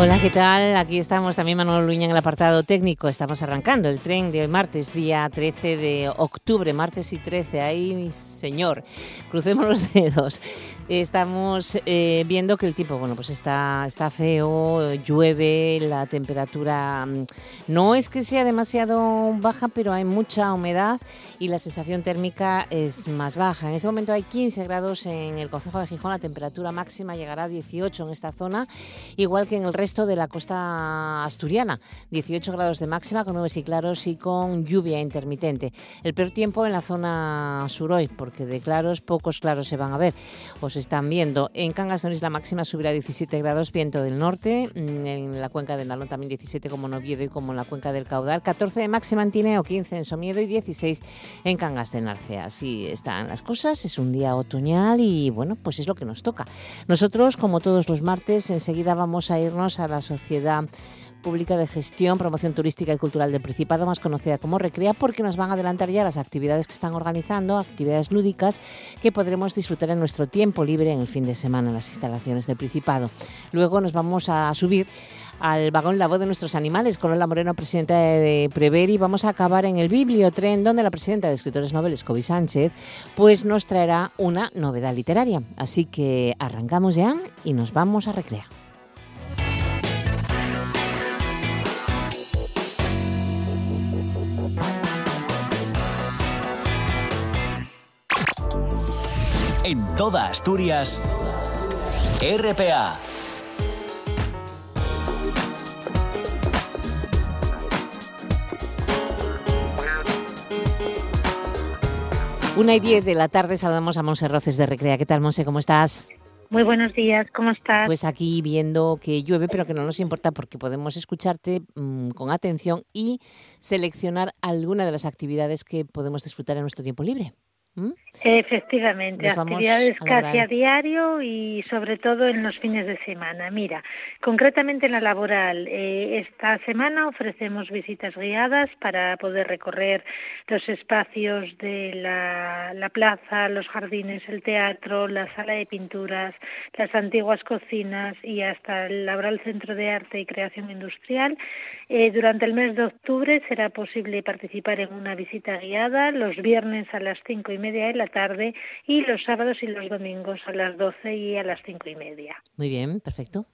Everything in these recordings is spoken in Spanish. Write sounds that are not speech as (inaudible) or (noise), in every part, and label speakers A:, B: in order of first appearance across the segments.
A: Hola, ¿qué tal? Aquí estamos también Manuel Luña en el apartado técnico. Estamos arrancando el tren de martes, día 13 de octubre, martes y 13. Ahí, señor, crucemos los (laughs) dedos. Estamos eh, viendo que el tiempo, bueno, pues está, está feo, llueve, la temperatura mm, no es que sea demasiado baja, pero hay mucha humedad y la sensación térmica es más baja. En este momento hay 15 grados en el Concejo de Gijón, la temperatura máxima llegará a 18 en esta zona, igual que en el resto de la costa asturiana. 18 grados de máxima con nubes y claros y con lluvia intermitente. El peor tiempo en la zona sur hoy, porque de claros pocos claros se van a ver. Os están viendo. En Cangas de la máxima subirá a 17 grados, viento del norte. Mm, en la cuenca del Nalón también 17 como en Oviedo y como en la cuenca del Caudal. 14 de máxima en Tineo, 15 en Somiedo y 16 en Cangas de Narcea. Así están las cosas. Es un día otoñal y bueno, pues es lo que nos toca. Nosotros, como todos los martes, enseguida vamos a irnos a la Sociedad Pública de Gestión, Promoción Turística y Cultural del Principado, más conocida como Recrea, porque nos van a adelantar ya las actividades que están organizando, actividades lúdicas que podremos disfrutar en nuestro tiempo libre en el fin de semana en las instalaciones del Principado. Luego nos vamos a subir al vagón La Voz de nuestros animales con Lola Moreno, presidenta de Prever, y vamos a acabar en el Bibliotren, donde la presidenta de Escritores Noveles, Kobe Sánchez, pues nos traerá una novedad literaria. Así que arrancamos ya y nos vamos a Recrea.
B: En toda Asturias, RPA.
A: Una y diez de la tarde saludamos a Monse Roces de Recrea. ¿Qué tal, Monse? ¿Cómo estás?
C: Muy buenos días, ¿cómo estás?
A: Pues aquí viendo que llueve, pero que no nos importa porque podemos escucharte mmm, con atención y seleccionar alguna de las actividades que podemos disfrutar en nuestro tiempo libre.
C: ¿Mm? Efectivamente, actividades casi a diario y sobre todo en los fines de semana. Mira, concretamente en la laboral, eh, esta semana ofrecemos visitas guiadas para poder recorrer los espacios de la, la plaza, los jardines, el teatro, la sala de pinturas, las antiguas cocinas y hasta el laboral Centro de Arte y Creación Industrial. Eh, durante el mes de octubre será posible participar en una visita guiada los viernes a las cinco y media de la tarde y los sábados y los domingos a las 12 y a las cinco y media.
A: Muy bien, perfecto.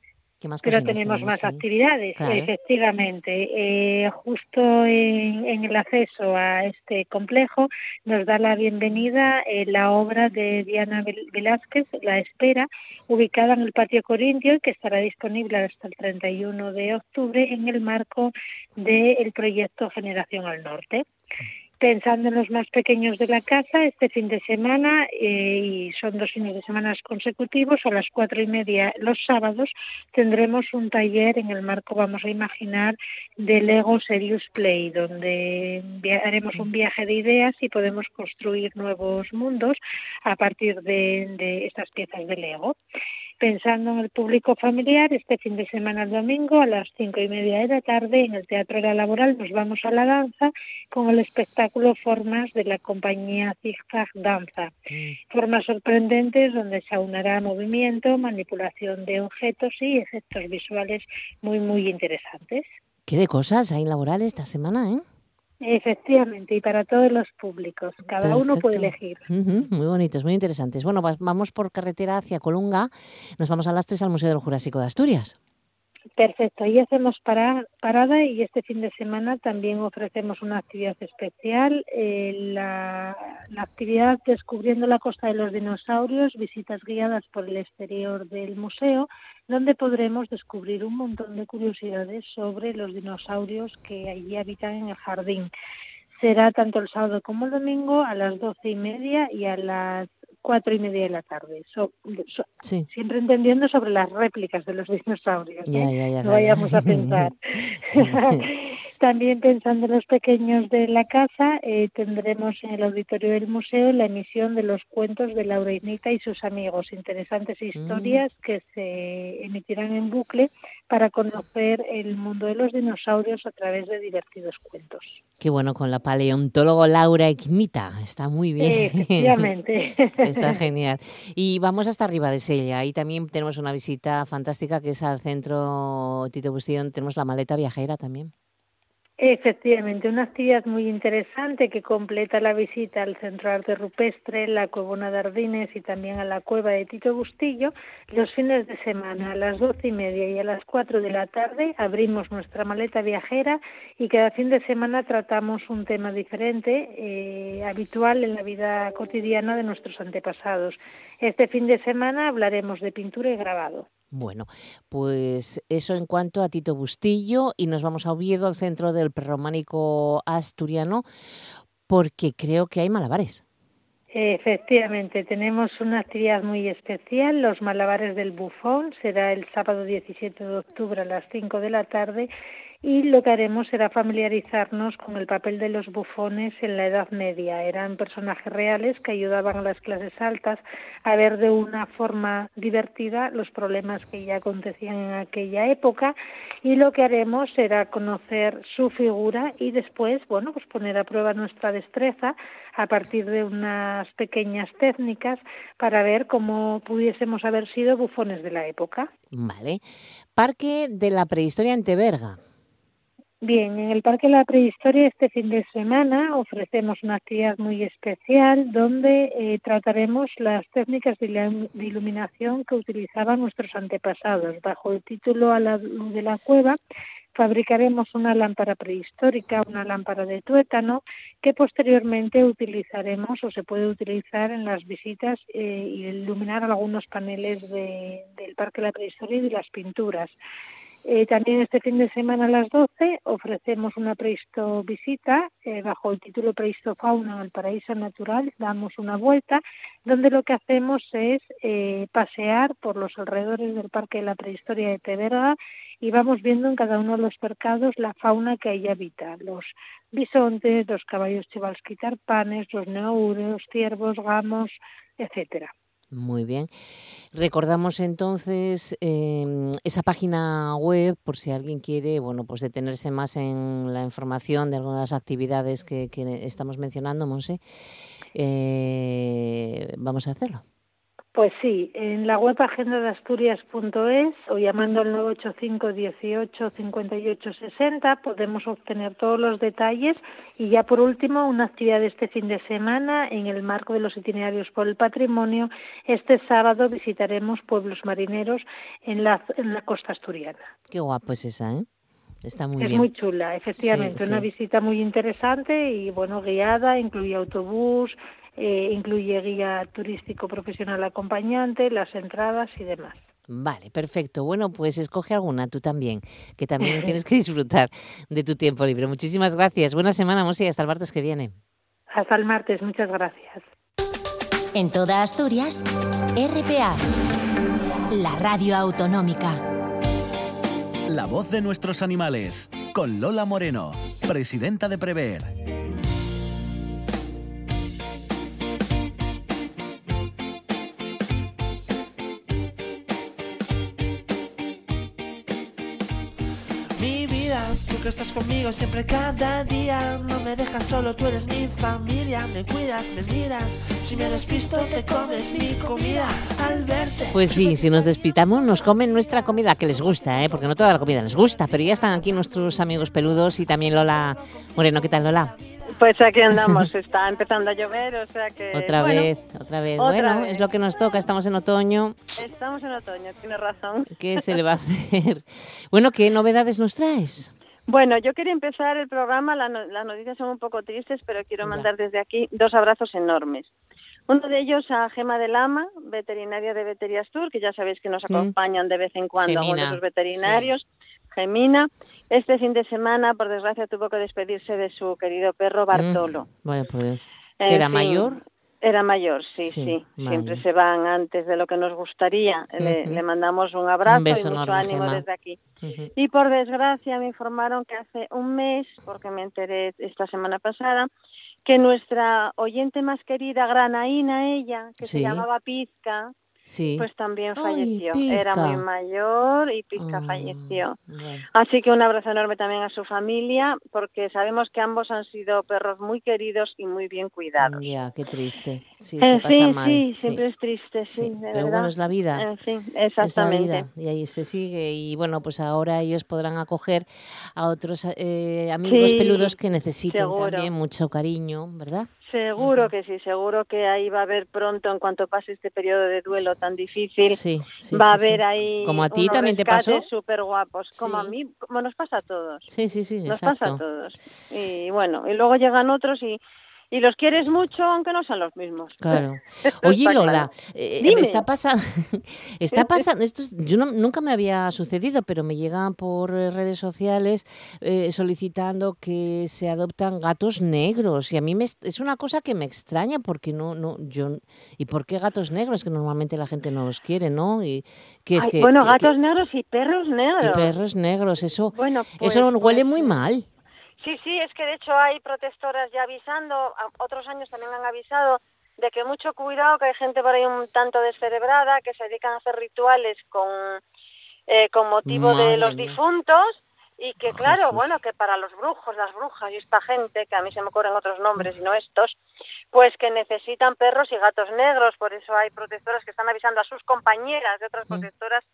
A: ¿Qué más
C: Pero tenemos más sí. actividades, claro. efectivamente. Eh, justo en, en, el acceso a este complejo nos da la bienvenida eh, la obra de Diana Velázquez, La Espera, ubicada en el Patio Corintio, que estará disponible hasta el 31 de octubre en el marco del proyecto Generación al Norte pensando en los más pequeños de la casa, este fin de semana, eh, y son dos fines de semana consecutivos, a las cuatro y media los sábados, tendremos un taller en el marco, vamos a imaginar, de Lego Serious Play, donde haremos un viaje de ideas y podemos construir nuevos mundos a partir de, de estas piezas de Lego pensando en el público familiar, este fin de semana el domingo a las cinco y media de la tarde en el Teatro de la Laboral nos vamos a la danza con el espectáculo Formas de la compañía Zigzag Danza. Mm. Formas sorprendentes donde se aunará movimiento, manipulación de objetos y efectos visuales muy, muy interesantes.
A: ¿Qué de cosas hay laborales esta semana, eh?
C: Efectivamente, y para todos los públicos. Cada Perfecto. uno puede elegir.
A: Uh -huh, muy bonitos, muy interesantes. Bueno, vamos por carretera hacia Colunga. Nos vamos a las tres al Museo del Jurásico de Asturias.
C: Perfecto, ahí hacemos para, parada y este fin de semana también ofrecemos una actividad especial, eh, la, la, actividad Descubriendo la Costa de los Dinosaurios, visitas guiadas por el exterior del museo, donde podremos descubrir un montón de curiosidades sobre los dinosaurios que allí habitan en el jardín. Será tanto el sábado como el domingo a las doce y media y a las cuatro y media de la tarde. So, so, sí. Siempre entendiendo sobre las réplicas de los dinosaurios.
A: Ya,
C: ¿eh?
A: ya, ya,
C: no vayamos a pensar. (laughs) (laughs) También pensando en los pequeños de la casa, eh, tendremos en el auditorio del museo la emisión de los cuentos de Laura Inita y sus amigos. Interesantes historias mm. que se emitirán en bucle para conocer el mundo de los dinosaurios a través de divertidos cuentos.
A: Qué bueno, con la paleontólogo Laura Ignita. Está muy bien.
C: Efectivamente. (laughs)
A: Está genial. Y vamos hasta arriba de Sella. Ahí también tenemos una visita fantástica que es al centro Tito Bustillo. Tenemos la maleta viajera también.
C: Efectivamente, una actividad muy interesante que completa la visita al Centro Arte Rupestre, la Cuevona de Ardines y también a la Cueva de Tito Bustillo. Los fines de semana a las doce y media y a las cuatro de la tarde abrimos nuestra maleta viajera y cada fin de semana tratamos un tema diferente, eh, habitual en la vida cotidiana de nuestros antepasados. Este fin de semana hablaremos de pintura y grabado.
A: Bueno, pues eso en cuanto a Tito Bustillo y nos vamos a Oviedo, al centro del prerrománico asturiano, porque creo que hay malabares.
C: Efectivamente, tenemos una actividad muy especial, los malabares del bufón, será el sábado 17 de octubre a las 5 de la tarde y lo que haremos será familiarizarnos con el papel de los bufones en la Edad Media. Eran personajes reales que ayudaban a las clases altas a ver de una forma divertida los problemas que ya acontecían en aquella época y lo que haremos será conocer su figura y después, bueno, pues poner a prueba nuestra destreza a partir de unas pequeñas técnicas para ver cómo pudiésemos haber sido bufones de la época.
A: Vale. Parque de la Prehistoria en.
C: Bien, en el Parque de la Prehistoria este fin de semana ofrecemos una actividad muy especial donde eh, trataremos las técnicas de, iluminación que utilizaban nuestros antepasados. Bajo el título A la luz de la cueva fabricaremos una lámpara prehistórica, una lámpara de tuétano, que posteriormente utilizaremos o se puede utilizar en las visitas eh, y iluminar algunos paneles del Parque de la Prehistoria y de las pinturas. Eh, también este fin de semana a las 12 ofrecemos una prehisto visita eh, bajo el título Prehistofauna en el Paraíso Natural. Damos una vuelta donde lo que hacemos es eh, pasear por los alrededores del Parque de la Prehistoria de Teverga y vamos viendo en cada uno de los mercados la fauna que ahí habita. Los bisontes, los caballos chivalskitarpanes, los neúreos, ciervos, gamos, etcétera.
A: Muy bien. Recordamos entonces em, esa página web por si alguien quiere, bueno, pues detenerse más en la información de algunas actividades que, estamos mencionando, Monse. Eh, vamos a hacerlo.
C: Pues sí, en la web agendadeasturias.es o llamando al 985 18 58 60 podemos obtener todos los detalles y ya por último una actividad de este fin de semana en el marco de los itinerarios por el patrimonio. Este sábado visitaremos pueblos marineros en la, en la costa asturiana.
A: Qué guapo es esa, ¿eh? Está muy
C: es muy chula, efectivamente, una visita muy interesante y bueno, guiada, incluye autobús, eh, incluye guía turístico profesional acompañante, las entradas y demás.
A: Vale, perfecto. Bueno, pues escoge alguna tú también, que también (laughs) tienes que disfrutar de tu tiempo libre. Muchísimas gracias. Buena semana, Mosi, hasta el martes que viene.
C: Hasta el martes, muchas gracias.
D: En toda Asturias, RPA, la radio autonómica.
B: La voz de nuestros animales, con Lola Moreno, presidenta de Prever.
E: Que estás conmigo siempre cada día. No me dejas solo, tú eres mi familia. Me cuidas, me miras. Si me despisto, te comes mi comida al verte.
A: Pues sí, si nos despitamos, nos comen nuestra comida, que les gusta, ¿eh? porque no toda la comida les gusta. Pero ya están aquí nuestros amigos peludos y también Lola Moreno. ¿Qué tal, Lola?
F: Pues aquí andamos, está empezando a llover, o sea que...
A: Otra vez, otra vez. bueno, es lo que nos toca, estamos en otoño.
F: Estamos en otoño, tienes razón.
A: ¿Qué se le va a hacer? Bueno, ¿qué novedades nos traes?
F: Bueno, yo quería empezar el programa, las noticias son un poco tristes, pero quiero mandar desde aquí dos abrazos enormes. Uno de ellos a Gema de Lama, veterinaria de Veterias Tour, que ya sabéis que nos acompañan de vez en cuando a los veterinarios. Gemina, este fin de semana, por desgracia, tuvo que despedirse de su querido perro mm. Bartolo.
A: Pues, ¿que era mayor?
F: Era mayor, sí, sí. Siempre se van antes de lo que nos gustaría. le, mandamos un abrazo y mucho ánimo desde aquí. Y por desgracia me informaron que hace un mes, porque me enteré esta semana pasada, que nuestra oyente más querida, Granaína, ella, que se llamaba Pizca, pues también falleció. Era muy mayor y Pizca ah, falleció. Así que un abrazo enorme también a su familia, porque sabemos que ambos han sido perros muy queridos y muy bien cuidados.
A: Ya, qué triste. Sí, eh, se pasa mal.
F: sí, siempre es triste, sí, de
A: Pero bueno, es la vida.
F: En fin, exactamente.
A: Y ahí se sigue. Y bueno, pues ahora ellos podrán acoger a otros eh, amigos peludos que necesiten también mucho cariño, ¿verdad?
F: Seguro que sí, seguro que ahí va a haber pronto, en cuanto pase este periodo de duelo tan difícil,
A: sí,
F: va a haber ahí
A: como a ti también te pasó.
F: súper guapos, como a mí, como nos pasa a todos.
A: Sí, sí, sí,
F: nos pasa a todos. Y bueno, y luego llegan otros y y los quieres mucho aunque no sean los mismos.
A: Claro. (laughs) Oye, Lola, eh, eh, está pasando, (laughs) está pasando, esto yo nunca me había sucedido, pero me llegan por redes sociales eh, solicitando que se adoptan gatos negros y a mí me, es una cosa que me extraña porque no, no, yo, ¿y por qué gatos negros? Que normalmente la gente no los quiere, ¿no? Y que es que,
F: bueno, gatos negros y perros negros.
A: Y perros negros, eso, bueno, eso huele pues muy mal.
F: Sí, sí, es que de hecho hay protestoras ya avisando, otros años también han avisado de que mucho cuidado, que hay gente por ahí un tanto descerebrada que se dedican a hacer rituales con, eh, con motivo de los difuntos y que claro, bueno, que para los brujos, las brujas y esta gente, que a mí se me ocurren otros nombres y no estos, pues que necesitan perros y gatos negros, por eso hay protectoras que están avisando a sus compañeras de otras mm. protectoras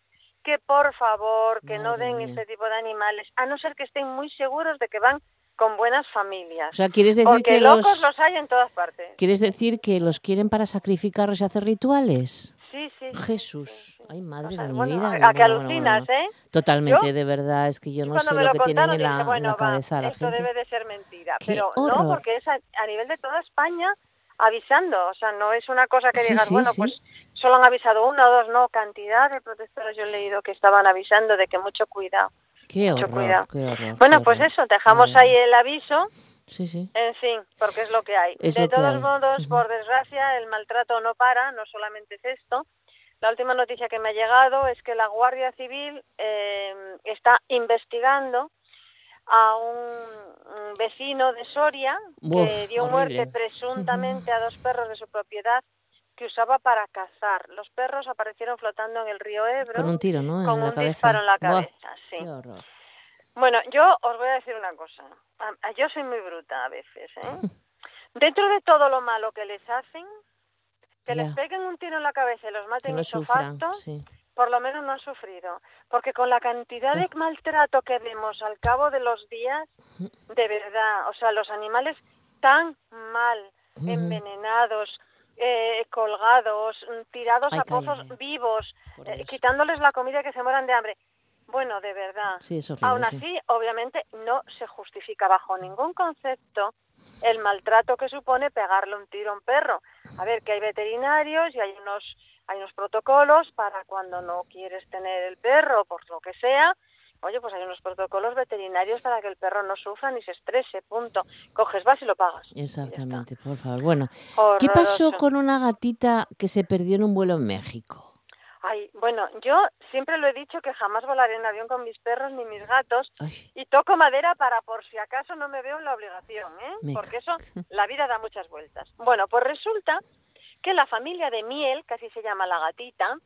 F: que por favor que no den este tipo de animales, a no ser que estén muy seguros de que van con buenas familias.
A: O sea, ¿quieres decir
F: Porque
A: que
F: locos los... hay en todas partes.
A: ¿Quieres decir que los quieren para sacrificarlos y hacer rituales?
F: Sí, sí.
A: Jesús. Ay, madre de mi
F: vida. A, que alucinas, ¿eh?
A: Totalmente, de verdad, es que yo no sé lo, que tienen en la, la cabeza la
F: esto debe de ser mentira. Pero no, porque es a, nivel de toda España avisando. O sea, no es una cosa que digas, bueno, pues solo han avisado uno o dos, no, cantidad de protestores yo he leído que estaban avisando de que mucho cuidado.
A: Qué horror, qué horror,
F: bueno, pues eso, dejamos ahí el aviso. Sí, sí. En fin, porque es lo que hay. de todos modos, por desgracia, el maltrato no para, no solamente es esto. La última noticia que me ha llegado es que la Guardia Civil eh, está investigando a un, vecino de Soria que dio muerte presuntamente a dos perros de su propiedad que usaba para cazar. Los perros aparecieron flotando en el río Ebro.
A: Con un tiro, ¿no?
F: Con un disparo en la cabeza, sí.
A: Qué horror.
F: Bueno, yo os voy a decir una cosa. Yo soy muy bruta a veces, ¿eh? (laughs) Dentro de todo lo malo que les hacen, que les peguen un tiro en la cabeza y los maten no facto, por lo menos no han sufrido. Porque con la cantidad de maltrato que vemos al cabo de los días, de verdad, o sea, los animales tan mal, envenenados, eh, colgados, mm, tirados a pozos vivos, eh, quitándoles la comida que se mueran de hambre. Bueno, de verdad. Aún así, obviamente, no se justifica bajo ningún concepto el maltrato que supone pegarle un tiro a un perro. A ver, que hay veterinarios y hay unos, hay unos protocolos para cuando no quieres tener el perro, por lo que sea, Oye, pues hay unos protocolos veterinarios para que el perro no sufra ni se estrese, punto. Coges, vas y lo pagas.
A: Exactamente, por favor. Bueno, ¿qué pasó con una gatita que se perdió en un vuelo en México?
F: Ay, bueno, yo siempre lo he dicho que jamás volaré en avión con mis perros ni mis gatos y toco madera para por si acaso no me veo en la obligación, ¿eh? Porque eso, la vida da muchas vueltas. Bueno, pues resulta que la familia de Miel, que así se llama la gatita,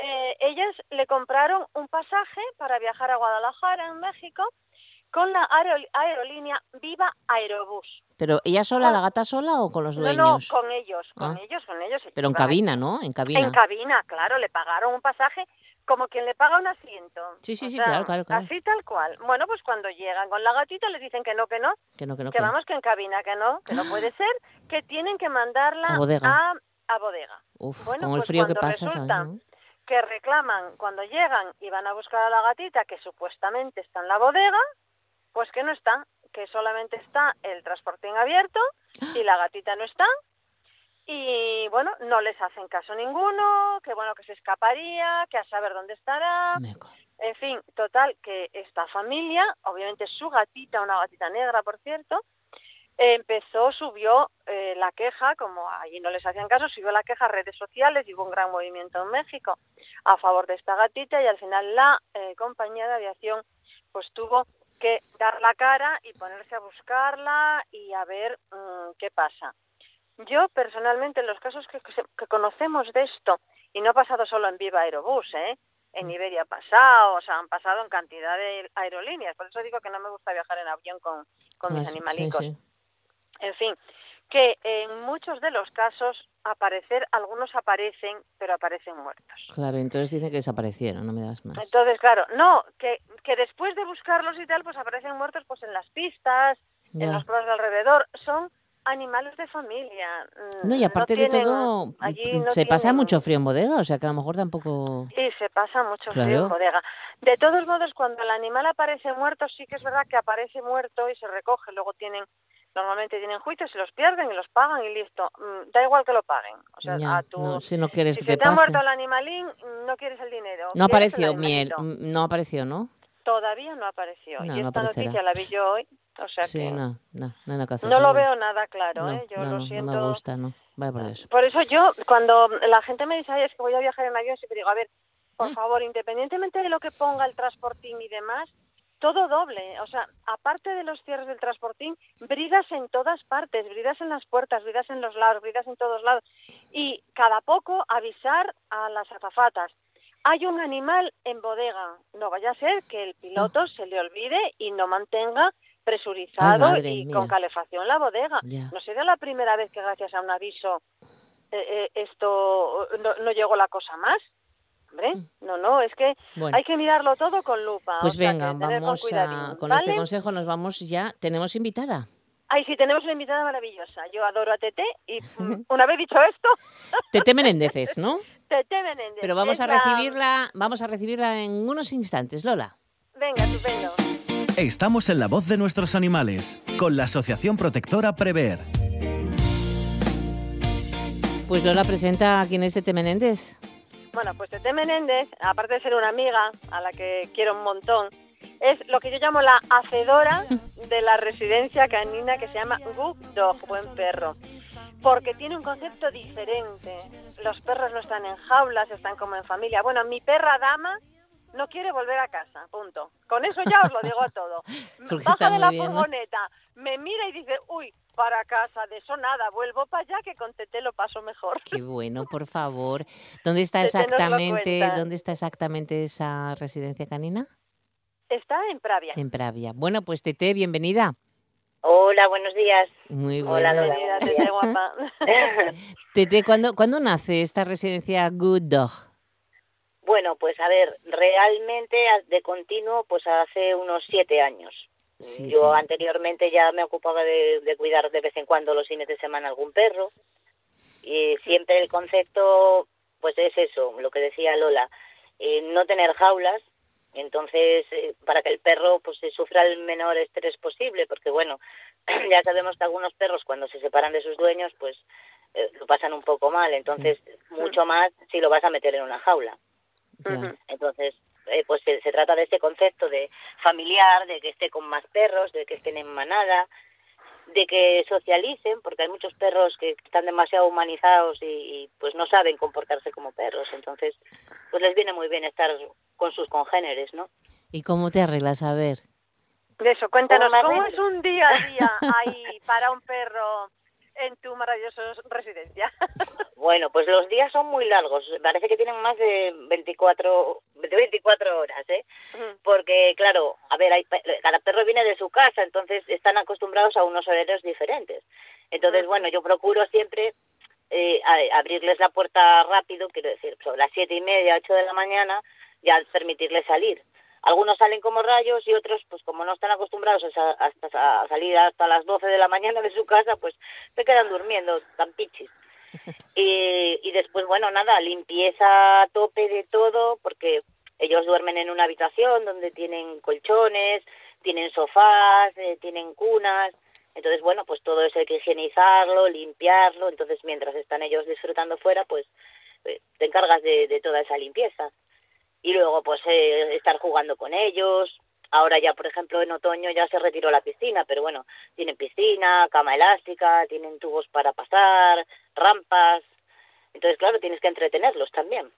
F: eh, ellas le compraron un pasaje para viajar a Guadalajara, en México, con la aerolínea Viva Aerobús.
A: ¿Pero ella sola, la gata sola o con los dueños?
F: No, no con ellos, con ah. ellos, con ellos.
A: Pero en cabina, ¿no? En cabina.
F: En cabina, claro, le pagaron un pasaje como quien le paga un asiento.
A: Sí, sí, sí, claro, claro,
F: Así tal cual. Bueno, pues cuando llegan con la gatita les dicen que no, que no.
A: Que no, que no.
F: Que, vamos, que en cabina, que no, que no puede (gasps) ser, que tienen que mandarla a
A: bodega.
F: A, bodega.
A: Uf, con el pues frío que pasa,
F: que reclaman cuando llegan y van a buscar a la gatita que supuestamente está en la bodega, pues que no está, que solamente está el transporte en abierto y la gatita no está. Y bueno, no les hacen caso ninguno, que bueno, que se escaparía, que a saber dónde estará. En fin, total, que esta familia, obviamente su gatita, una gatita negra, por cierto, empezó, subió eh, la queja, como allí no les hacían caso, subió la queja a redes sociales y hubo un gran movimiento en México a favor de esta gatita y al final la eh, compañía de aviación pues tuvo que dar la cara y ponerse a buscarla y a ver mm, qué pasa. Yo personalmente en los casos que, que conocemos de esto Y no ha pasado solo en Viva Aerobús, ¿eh? En mm. Iberia ha pasado, o sea, han pasado en cantidad de aerolíneas. Por eso digo que no me gusta viajar en avión con, con mis animalicos. En fin, que en muchos de los casos aparecer, algunos aparecen, pero aparecen muertos.
A: Claro, entonces dicen que desaparecieron, no me das más.
F: Entonces, claro, no, que, que después de buscarlos y tal, pues aparecen muertos pues en las pistas, en los pueblos de alrededor. Son animales de familia.
A: No, y aparte de todo, se pasa mucho frío en bodega, o sea que a lo mejor tampoco...
F: Sí, se pasa mucho frío en bodega. De todos modos, cuando el animal aparece muerto, sí que es verdad que aparece muerto y se recoge, luego tienen normalmente tienen juicios, se los pierden y los pagan y listo. Mm, da igual que lo paguen. O sea, a tu,
A: si no quieres
F: si
A: que
F: te, ha muerto el animalín, no quieres el dinero.
A: No apareció miel, mm, no apareció, ¿no?
F: Todavía no apareció. y esta noticia la vi yo hoy. O sea
A: sí,
F: que
A: no, no, no,
F: no lo veo nada claro, ¿eh? Yo lo siento.
A: No me gusta, no. Vaya por eso.
F: Por eso yo, cuando la gente me dice, Ay, es que voy a viajar en avión, siempre digo, a ver, por mm. favor, independientemente de lo que ponga el transportín y demás, todo doble, o sea, aparte de los cierres del transportín, bridas en todas partes, bridas en las puertas, bridas en los lados, bridas en todos lados. Y cada poco avisar a las azafatas. Hay un animal en bodega, no vaya a ser que el piloto se le olvide y no mantenga presurizado y con calefacción la bodega. No sería la primera vez que gracias a un aviso eh, eh, esto no, no llegó la cosa más. Hombre, mm. no, no, es que hay que mirarlo todo con lupa.
A: Pues venga, vamos a, con este consejo nos vamos ya. ¿Tenemos invitada?
F: Ay, sí, tenemos una invitada maravillosa. Yo adoro a Tete y mm, (laughs) una vez dicho esto... (laughs)
A: Tete Menéndez, ¿no?
F: Tete Menéndez.
A: Pero vamos a recibirla, vamos a recibirla en unos instantes, Lola.
F: Venga, estupendo.
B: Estamos en la voz de nuestros animales, con la Asociación Protectora Prever.
A: Pues Lola presenta a quién es Tete Menéndez.
F: Bueno, pues Tete Menéndez, aparte de ser una amiga a la que quiero un montón, es lo que yo llamo la hacedora (laughs) de la residencia canina que se llama Good Dog, buen perro. Porque tiene un concepto diferente. Los perros no están en jaulas, están como en familia. Bueno, mi perra dama no quiere volver a casa, punto. Con eso ya os lo digo todo. (laughs) Baja de la furgoneta, me mira y dice, uy, para casa, de eso nada, vuelvo para allá que con Tete lo paso mejor.
A: Qué (laughs) bueno, por favor. ¿Dónde está exactamente, dónde está exactamente esa residencia canina?
F: Está en Pravia.
A: En Pravia. Bueno, pues Tete, bienvenida.
G: Hola, buenos días.
A: Muy buenos
F: Hola, días, Tete, guapa. (laughs)
A: Tete, ¿cuándo, ¿cuándo nace esta residencia Good Dog?
G: Bueno, pues a ver, realmente de continuo, pues hace unos siete años. Yo anteriormente ya me ocupaba de, cuidar de vez en cuando los fines de semana algún perro. Y siempre el concepto pues es eso, lo que decía Lola, eh, no tener jaulas, entonces eh, para que el perro pues se sufra el menor estrés posible, porque bueno, (clears throat) ya sabemos que algunos perros cuando se separan de sus dueños pues eh, lo pasan un poco mal, entonces mucho más si lo vas a meter en una jaula. Entonces, eh, pues se, trata de este concepto de familiar, de que esté con más perros, de que estén en manada, de que socialicen, porque hay muchos perros que están demasiado humanizados y, pues no saben comportarse como perros, entonces pues les viene muy bien estar con sus congéneres, ¿no?
A: ¿Y cómo te arreglas a ver?
F: De eso, cuéntanos, ¿cómo es un día a día (laughs) ahí para un perro en tu maravillosa residencia? (laughs)
G: Bueno, pues los días son muy largos. Parece que tienen más de 24, de 24 horas, ¿eh? Porque, claro, a ver, hay, cada perro viene de su casa, entonces están acostumbrados a unos horarios diferentes. Entonces, bueno, yo procuro siempre eh, abrirles la puerta rápido, quiero decir, sobre las siete y media, ocho de la mañana, ya permitirles salir. Algunos salen como rayos y otros, pues como no están acostumbrados a, a, salir hasta las 12 de la mañana de su casa, pues se quedan durmiendo, tan pichis. (laughs) Y, y después, bueno, nada, limpieza a tope de todo, porque ellos duermen en una habitación donde tienen colchones, tienen sofás, eh, tienen cunas. Entonces, bueno, pues todo eso hay que higienizarlo, limpiarlo. Entonces, mientras están ellos disfrutando fuera, pues eh, te encargas de, de toda esa limpieza y luego pues eh, estar jugando con ellos. Ahora ya, por ejemplo, en otoño ya se retiró la piscina, pero bueno, tienen piscina, cama elástica, tienen tubos para pasar, rampas. Entonces, claro, tienes que entretenerlos también.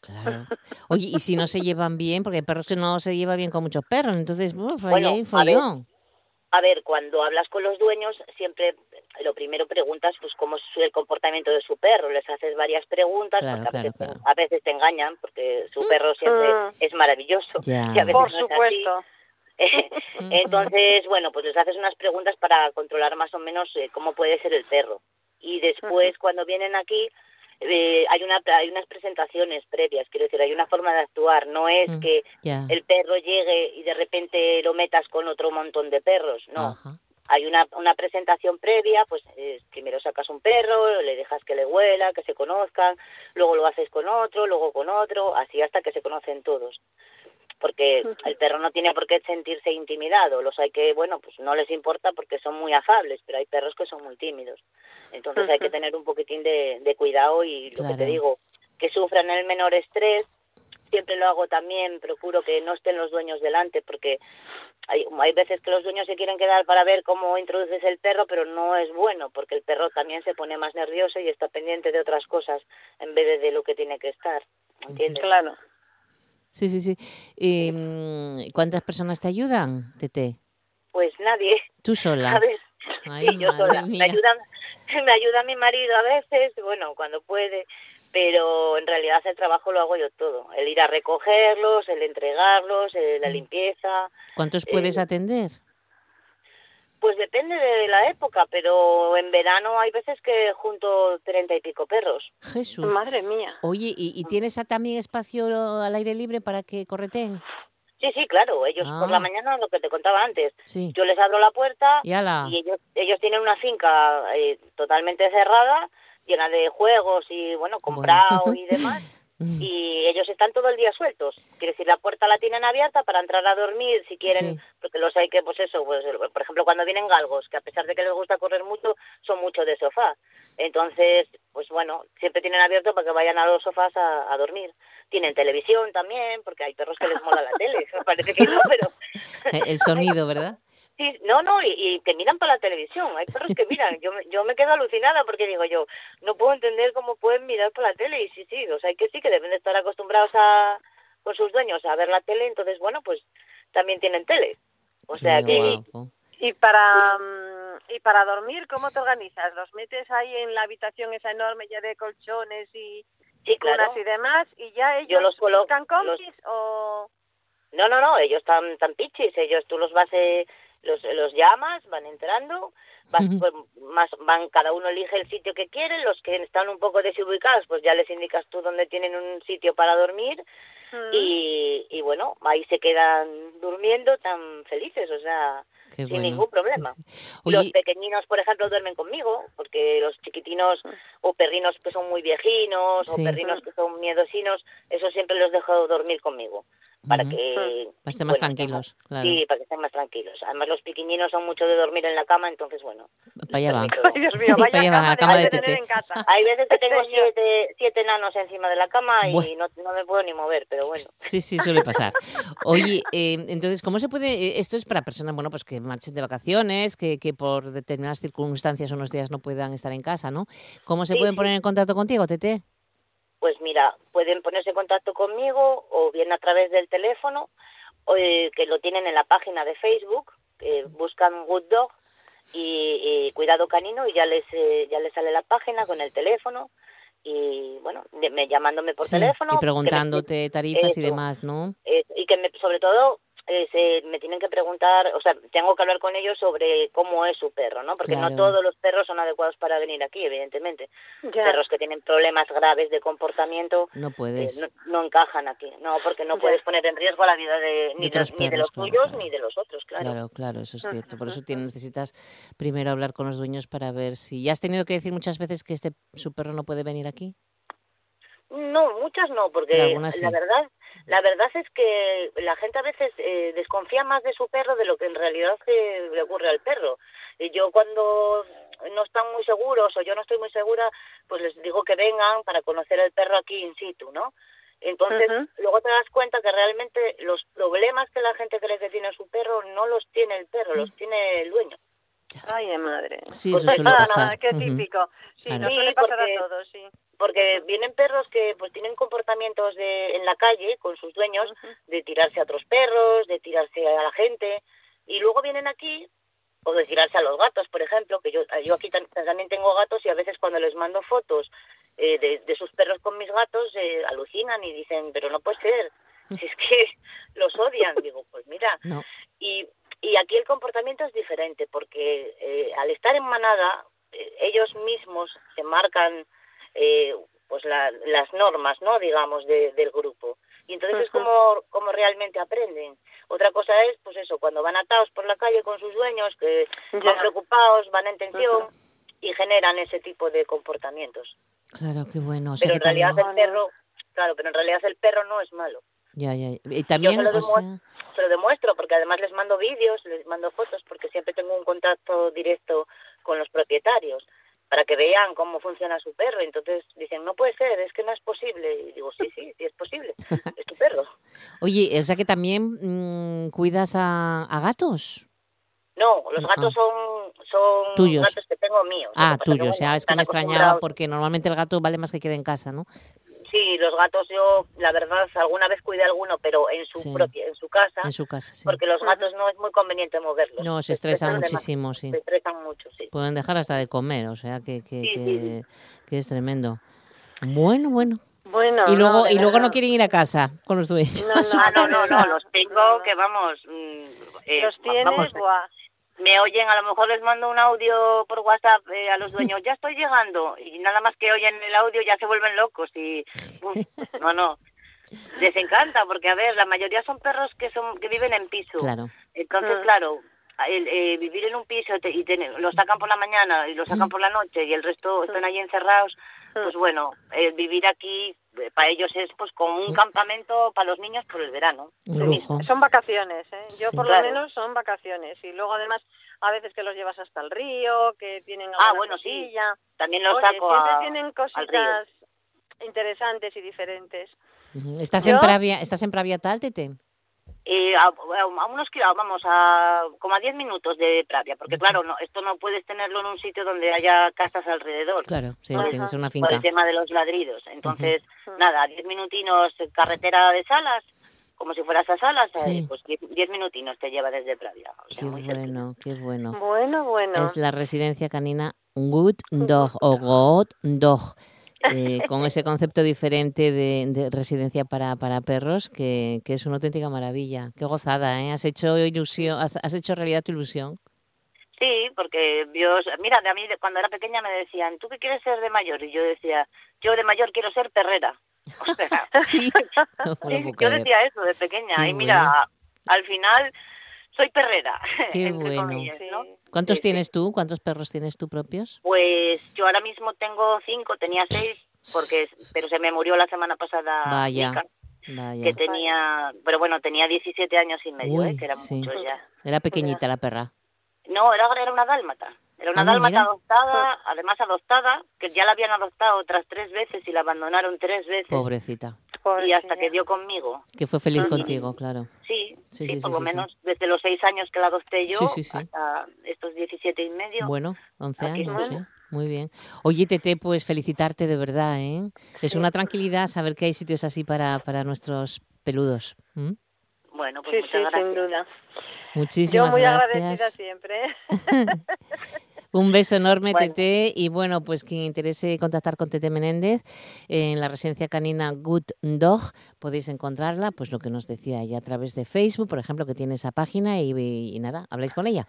A: Claro. Oye, y si no se llevan bien, porque hay perros que no se llevan bien con muchos perros, entonces, uf, bueno, ahí A ver,
G: a ver, cuando hablas con los dueños, siempre lo primero preguntas pues cómo es el comportamiento de su perro, les haces varias preguntas, porque a, veces, te engañan, porque su mm. perro siempre mm. es maravilloso.
F: Por supuesto. (laughs)
G: Entonces, bueno, pues les haces unas preguntas para controlar más o menos eh, cómo puede ser el perro. Y después, cuando vienen aquí, eh, hay una hay unas presentaciones previas, quiero decir, hay una forma de actuar, no es mm, que el perro llegue y de repente lo metas con otro montón de perros, no. Hay una, una presentación previa, pues eh, primero sacas un perro, le dejas que le huela, que se conozcan, luego lo haces con otro, luego con otro, así hasta que se conocen todos porque el perro no tiene por qué sentirse intimidado. Los hay que, bueno, pues no les importa porque son muy afables, pero hay perros que son muy tímidos. Entonces hay que tener un poquitín de, cuidado y lo que te digo, que sufran el menor estrés. Siempre lo hago también, procuro que no estén los dueños delante, porque hay, hay veces que los dueños se quieren quedar para ver cómo introduces el perro, pero no es bueno, porque el perro también se pone más nervioso y está pendiente de otras cosas en vez de, de lo que tiene que estar. ¿Entiendes?
F: Claro.
A: Sí, sí, sí. Em, ¿Cuántas personas te ayudan, Tete?
G: Pues nadie.
A: ¿Tú sola? (laughs)
G: sí, yo sola. Me ayuda, me ayuda mi marido a veces, bueno, cuando puede, pero en realidad el trabajo lo hago yo todo. El ir a recogerlos, el entregarlos, la mm. limpieza.
A: ¿Cuántos puedes eh, atender?
G: Pues depende de la época, pero en verano hay veces que junto treinta y pico perros.
A: Jesús.
F: Madre mía.
A: Oye, ¿y, tienes también espacio al aire libre para que correten?
G: Sí, sí, claro. Ellos por la ah. mañana, lo que te contaba antes, yo les abro la puerta y, ellos, ellos tienen una finca eh, totalmente cerrada, llena de juegos y, bueno, comprado y (laughs) demás. Mm. y ellos están todo el día sueltos. Quiere decir, la puerta la tienen abierta para entrar a dormir si quieren, porque los hay que, pues eso, pues, por ejemplo, cuando vienen galgos, que a pesar de que les gusta correr mucho, son mucho de sofá. Entonces, pues bueno, siempre tienen abierto para que vayan a los sofás a, a dormir. Tienen televisión también, porque hay perros que les mola la tele, (laughs) parece que no, pero... (laughs)
A: El sonido, ¿verdad?
G: Sí, no, no, y, que miran para la televisión. Hay perros que miran. Yo, yo me quedo alucinada porque digo yo, no puedo entender cómo pueden mirar por la tele. Y sí, sí, o sea, que sí, que deben de estar acostumbrados a, con sus dueños a ver la tele. Entonces, bueno, pues también tienen tele. O sea que...
F: Y para mm, y para dormir, ¿cómo te organizas? ¿Los metes ahí en la habitación esa enorme ya de colchones y, y y demás? ¿Y ya ellos los están confis o...?
G: No, no, no, ellos están tan pichis. Ellos tú los vas... Eh, los, los llamas, van entrando, vas, pues, más, van, cada uno elige el sitio que quiere, los que están un poco desubicados, pues ya les indicas tú dónde tienen un sitio para dormir y, y bueno, ahí se quedan durmiendo tan felices, o sea, sin ningún problema. Los pequeñinos, por ejemplo, duermen conmigo, porque los chiquitinos o perrinos que son muy viejinos o perrinos que son miedosinos, eso siempre los dejo dormir conmigo para que...
A: Para estén más tranquilos,
G: Sí, para que estén más tranquilos. Además, los pequeñinos son mucho de dormir en la cama, entonces, bueno...
A: Para allá van. (laughs)
F: Ay, Dios mío, vaya cama, cama de, tete. (laughs)
G: Hay veces que tengo siete, siete enanos encima de la cama y no, no, me puedo ni mover, pero bueno.
A: Sí, sí, suele pasar. Oye, eh, entonces, ¿cómo se puede...? Eh, esto es para personas, bueno, pues que marchen de vacaciones, que, que por determinadas circunstancias unos días no puedan estar en casa, ¿no? ¿Cómo se pueden poner en contacto contigo, Tete?
G: Pues mira, pueden ponerse en contacto conmigo o bien a través del teléfono, o, eh, que lo tienen en la página de Facebook, que buscan Good Dog y, Cuidado Canino y ya les, eh, ya les sale la página con el teléfono y bueno, me, llamándome por teléfono.
A: Y preguntándote tarifas y demás, ¿no?
G: y que me, sobre todo eh, me tienen que preguntar, o sea, tengo que hablar con ellos sobre cómo es su perro, ¿no? Porque no todos los perros son adecuados para venir aquí, evidentemente. Perros que tienen problemas graves de comportamiento
A: no puedes,
G: eh, no, encajan aquí, no, porque no puedes poner en riesgo la vida de, ni, de, ni de los tuyos ni de los otros, claro.
A: Claro, claro, eso es cierto. Por eso necesitas primero hablar con los dueños para ver si ya has tenido que decir muchas veces que este su perro no puede venir aquí.
G: No, muchas no, porque la verdad la verdad es que la gente a veces eh, desconfía más de su perro de lo que en realidad le ocurre al perro. Y yo cuando no están muy seguros o yo no estoy muy segura, pues les digo que vengan para conocer el perro aquí in situ, ¿no? Entonces, luego te das cuenta que realmente los problemas que la gente cree que tiene su perro no los tiene el perro, los tiene el dueño.
F: Ay, madre.
A: Sí, eso suele pasar.
F: qué típico. Sí, no suele pasar a todos, sí
G: porque vienen perros que pues tienen comportamientos de en la calle con sus dueños de tirarse a otros perros, de tirarse a la gente y luego vienen aquí o de tirarse a los gatos, por ejemplo, que yo, yo aquí también tengo gatos y a veces cuando les mando fotos eh, de, de, sus perros con mis gatos eh, alucinan y dicen, pero no puede ser, si es que (laughs) los odian. Digo, pues mira, y, y aquí el comportamiento es diferente porque eh, al estar en manada, ellos mismos se marcan pues las normas, ¿no? Digamos, del grupo. Y entonces es como, como realmente aprenden. Otra cosa es, pues eso, cuando van atados por la calle con sus dueños, que van preocupados, van en tensión y generan ese tipo de comportamientos.
A: Claro, qué bueno.
G: pero en realidad el perro, claro, pero en realidad el perro no es malo.
A: Ya, ya. Y también,
G: Yo se lo, demuestro, porque además les mando vídeos, les mando fotos, porque siempre tengo un contacto directo con los propietarios para que vean cómo funciona su perro. Entonces dicen, no puede ser, es que no es posible. Y digo, sí, sí, sí es posible, es tu perro. (laughs)
A: Oye, o sea que también mm, cuidas a, gatos.
G: No, los ah, gatos ah. son, son
A: tuyos.
G: gatos que tengo míos.
A: Ah, tuyos, ya, es que me extrañaba porque normalmente el gato vale más que quede en casa, ¿no?
G: Sí, los gatos yo, la verdad, alguna vez cuidé alguno, pero en su propia, en su casa.
A: En su casa, sí.
G: Porque los gatos no es muy conveniente moverlos.
A: No, se, estresan, muchísimo, sí.
G: Se estresan mucho, sí.
A: Pueden dejar hasta de comer, o sea que, que, que, es tremendo. Bueno, bueno.
F: Bueno,
A: y luego no, y luego no quieren ir a casa con los dueños.
G: No, no, no, no, (laughs) los tengo que vamos. Mm,
F: eh, los tienes,
G: me oyen, a lo mejor les mando un audio por WhatsApp eh, a los dueños, ya estoy llegando, y nada más que oyen el audio ya se vuelven locos y no, no, les encanta porque a ver, la mayoría son perros que son que viven en piso,
A: claro.
G: entonces mm. claro, el, eh, vivir en un piso y los sacan por la mañana y los sacan por la noche y el resto están ahí encerrados, pues mm. bueno, el vivir aquí eh, para ellos es pues como un campamento para los niños por el verano.
F: Son vacaciones, ¿eh? yo por lo menos son vacaciones y luego además a veces que los llevas hasta el río, que tienen
G: ah bueno sí, también los saco
F: siempre tienen cositas interesantes y diferentes.
A: ¿Estás en Pravia, estás en Pravia Tal, Tete?
G: Eh, a, unos vamos a como a 10 minutos de Pravia, porque claro, no, esto no puedes tenerlo en un sitio donde haya casas alrededor.
A: Claro, sí, tienes una finca.
G: Por el tema de los ladridos. Entonces, nada, 10 minutinos carretera de Salas, como si fueras a Salas, eh, pues 10 minutinos te lleva desde Pravia.
A: qué bueno, qué bueno.
F: Bueno, bueno.
A: Es la residencia canina Good Dog o God Dog. Eh, con ese concepto diferente de, residencia para, para perros, que, que, es una auténtica maravilla. Qué gozada, ¿eh? Has hecho ilusión, has, hecho realidad tu ilusión.
G: Sí, porque Dios, mira, a mí cuando era pequeña me decían, ¿tú qué quieres ser de mayor? Y yo decía, yo de mayor quiero ser perrera. (laughs) (laughs)
A: sí,
G: yo decía eso de pequeña y mira, al final soy perrera. (laughs)
A: Qué bueno. ¿Cuántos tienes tú? ¿Cuántos perros tienes tú propios?
G: Pues yo ahora mismo tengo cinco, tenía seis, porque pero se me murió la semana pasada.
A: Vaya.
G: Que tenía, pero bueno, tenía 17 años y medio, ¿eh? que era mucho ya.
A: Era pequeñita la perra.
G: No, era, era una dálmata. Era una ah, dálmata adoptada, además adoptada, que ya la habían adoptado otras tres veces y la abandonaron tres veces.
A: Pobrecita.
G: Y hasta que dio conmigo.
A: Que fue feliz contigo, claro.
G: Sí, sí, sí, por lo menos desde los seis años que la adopté yo hasta estos diecisiete y medio.
A: Bueno, once años, sí. Muy bien. Oye, Tete, pues felicitarte de verdad, ¿eh? Es una tranquilidad saber que hay sitios así para, para nuestros peludos.
G: Bueno, pues muchas gracias. sin duda.
A: Muchísimas
F: Yo muy
A: agradecida
F: siempre. (laughs)
A: Un beso enorme, Tete. Y bueno, pues quien interese contactar con Tete Menéndez en la residencia canina Good Dog, podéis encontrarla, pues lo que nos decía ella a través de Facebook, por ejemplo, que tiene esa página y, nada, habláis con ella.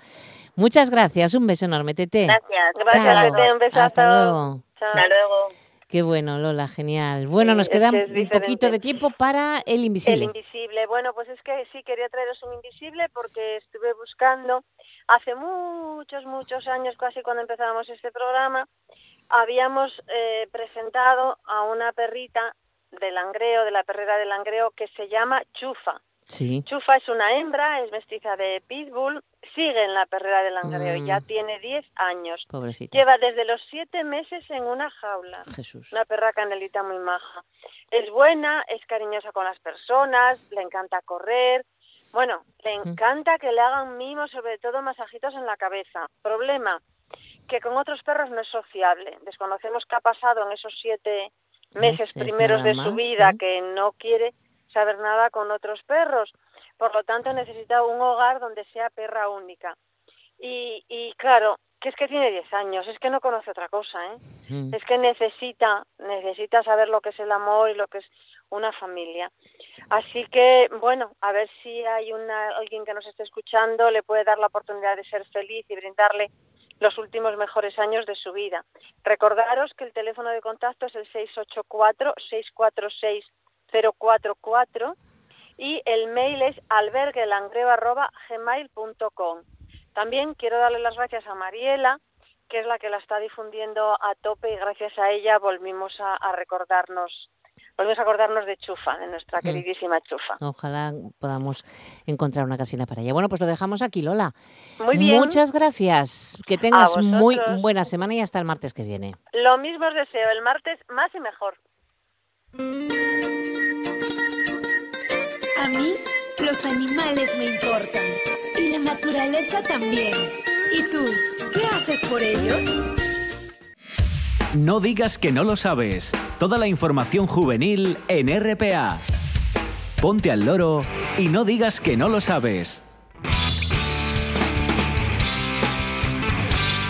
A: Muchas gracias. Un beso enorme, Tete.
G: Gracias.
F: Gracias, Tete. Un beso.
A: Hasta luego.
G: Hasta luego.
A: Qué bueno, Lola, genial. Bueno, nos queda un poquito de tiempo para el invisible.
F: El invisible. Bueno, pues es que sí quería traeros un invisible porque estuve buscando hace muchos, muchos años, casi cuando empezábamos este programa, habíamos eh, presentado a una perrita de Langreo, de la perrera de Langreo, que se llama Chufa. Chufa es una hembra, es mestiza de Pitbull, sigue en la perrera de Langreo y ya mm. tiene 10 años.
A: Pobrecita.
F: Lleva desde los 7 meses en una jaula.
A: Jesús.
F: Una perra canelita muy maja. Es buena, es cariñosa con las personas, le encanta correr. Bueno, le encanta que le hagan mimos, sobre todo masajitos en la cabeza. Problema, que con otros perros no es sociable. Desconocemos qué ha pasado en esos 7 meses, primeros de su vida, que no quiere saber nada con otros perros. Por lo tanto, necesita un hogar donde sea perra única. Y, y claro, que es que tiene 10 años, es que no conoce otra cosa, ¿eh? Mm. Es que necesita, necesita saber lo que es el amor y lo que es una familia. Así que, bueno, a ver si hay una, alguien que nos esté escuchando, le puede dar la oportunidad de ser feliz y brindarle los últimos mejores años de su vida. Recordaros que el teléfono de contacto es el 684-646-044 y el mail es alberguelangreo.gmail.com. También quiero darle las gracias a Mariela, que es la que la está difundiendo a tope y gracias a ella volvimos a, recordarnos volvemos a acordarnos de Chufa, de nuestra mm. queridísima Chufa.
A: Ojalá podamos encontrar una casina para ella. Bueno, pues lo dejamos aquí, Lola.
F: Muy bien.
A: Muchas gracias. Que tengas muy buena semana y hasta el martes que viene.
F: Lo mismo os deseo, el martes más y mejor.
H: A mí los animales me importan y la naturaleza también. ¿Y tú, qué haces por ellos?
B: No digas que no lo sabes. Toda la información juvenil en RPA. Ponte al loro y no digas que no lo sabes.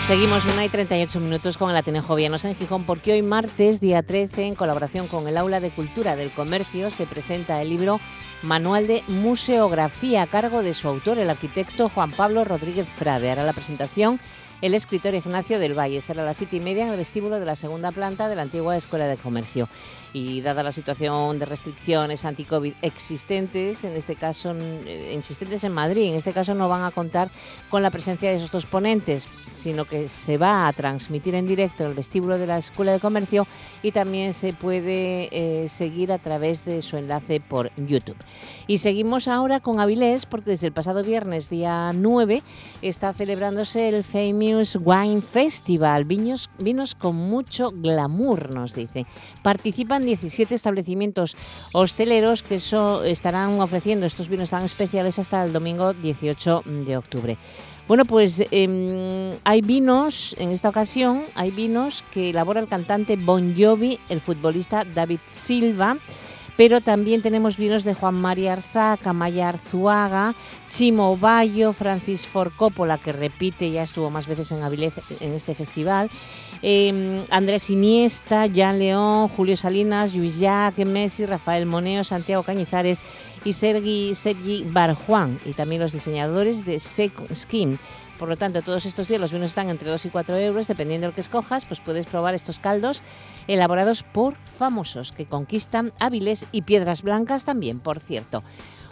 A: Seguimos una y 38 minutos con el Ateneo Jovianos en Gijón porque hoy martes, día 13, en colaboración con el Aula de Cultura del Comercio, se presenta el libro Manual de Museografía a cargo de su autor, el arquitecto Juan Pablo Rodríguez Frade. Hará la presentación el escritor Ignacio del Valle. Será a las siete y media en el vestíbulo de la segunda planta de la antigua Escuela de Comercio. Y dada la situación de restricciones anti-COVID existentes, en este caso eh, insistentes en Madrid, en este caso no van a contar con la presencia de esos dos ponentes, sino que se va a transmitir en directo en el vestíbulo de la Escuela de Comercio y también se puede eh, seguir a través de su enlace por YouTube. Y seguimos ahora con Avilés, porque desde el pasado viernes, día 9, está celebrándose el Wine Festival, vinos, vinos con mucho glamour, nos dice. Participan 17 establecimientos hosteleros que estarán ofreciendo estos vinos tan especiales hasta el domingo 18 de octubre. Bueno, pues em, hay vinos, en esta ocasión, hay vinos que elabora el cantante Bon Jovi, el futbolista David Silva, pero también tenemos vinos de Juan María Arzaca, Maya Arzuaga, Chimo Bayo, Francis Ford Coppola, que repite, ya estuvo más veces en Avilés en este festival, em, Andrés Iniesta, Jan León, Julio Salinas, Luis Jacques, Messi, Rafael Moneo, Santiago Cañizares y Sergi, Sergi Barjuan, y también los diseñadores de Second Skin. Por lo tanto, todos estos días los vinos están entre 2 y 4 euros, dependiendo del que escojas, pues puedes probar estos caldos elaborados por famosos que conquistan Áviles y Piedras Blancas también, por cierto.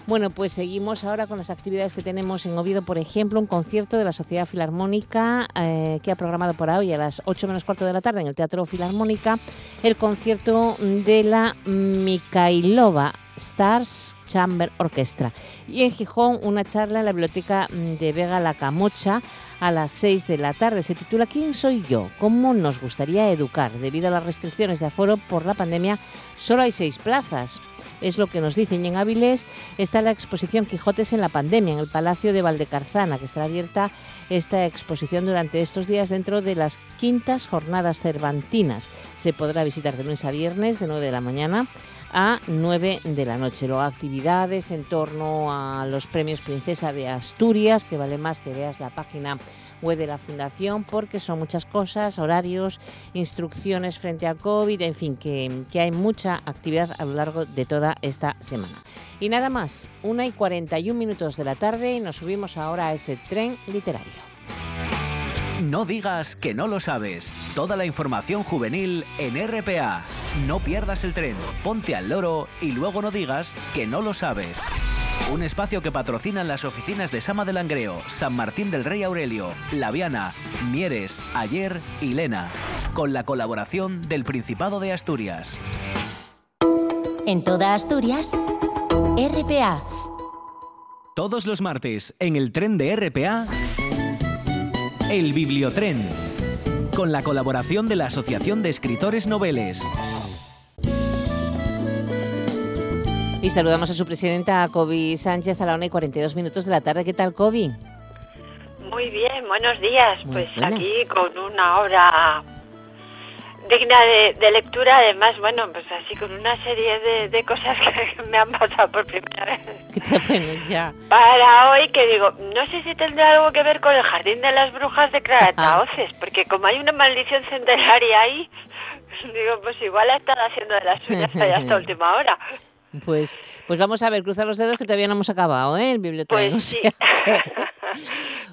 A: Bueno, pues seguimos ahora con las actividades que tenemos en Oviedo, por ejemplo, un concierto de la Sociedad Filarmónica eh, que ha programado para hoy a las 8 menos cuarto de la tarde en el Teatro Filarmónica el concierto de la Mikhailova Stars Chamber Orchestra. Y en Gijón, una charla en la biblioteca de Vega La Camocha a las 6 de la tarde. Se titula ¿Quién soy yo? ¿Cómo nos gustaría educar? Debido a las restricciones de aforo por la pandemia, solo hay seis plazas. Es lo que nos dicen. Y en Áviles está la exposición Quijotes en la pandemia, en el Palacio de Valdecarzana, que estará abierta esta exposición durante estos días dentro de las quintas jornadas cervantinas. Se podrá visitar de lunes a viernes de 9 de la mañana a 9 de la noche. Luego actividades en torno a los premios Princesa de Asturias, que vale más que veas la página web de la Fundación, porque son muchas cosas, horarios, instrucciones frente al COVID, en fin, que, que hay mucha actividad a lo largo de toda esta semana. Y nada más, una y 41 minutos de la tarde y nos subimos ahora a ese tren literario.
B: No digas que no lo sabes. Toda la información juvenil en RPA. No pierdas el tren, ponte al loro y luego no digas que no lo sabes. Un espacio que patrocinan las oficinas de Sama de Langreo, San Martín del Rey Aurelio, Laviana, Mieres, Ayer y Lena, con la colaboración del Principado de Asturias.
D: En toda Asturias, RPA.
B: Todos los martes, en el tren de RPA. El Bibliotren, con la colaboración de la Asociación de Escritores Noveles.
A: Y saludamos a su presidenta, Kobe Sánchez, a la 1 y 42 minutos de la tarde. ¿Qué tal, Kobe?
I: Muy bien, buenos días. pues aquí con una hora digna de, lectura, además, bueno, pues así con una serie de, cosas que (laughs) me han pasado por primera vez.
A: ¿Qué ya?
I: Para hoy, que digo, no sé si tendrá algo que ver con el Jardín de las Brujas de (laughs) Clara Taoces, porque como hay una maldición centenaria ahí, (laughs) digo, pues igual ha estado haciendo de las suyas hasta última hora.
A: Pues, pues vamos a ver, cruzar los dedos que todavía no hemos acabado, ¿eh? El biblioteca. (laughs)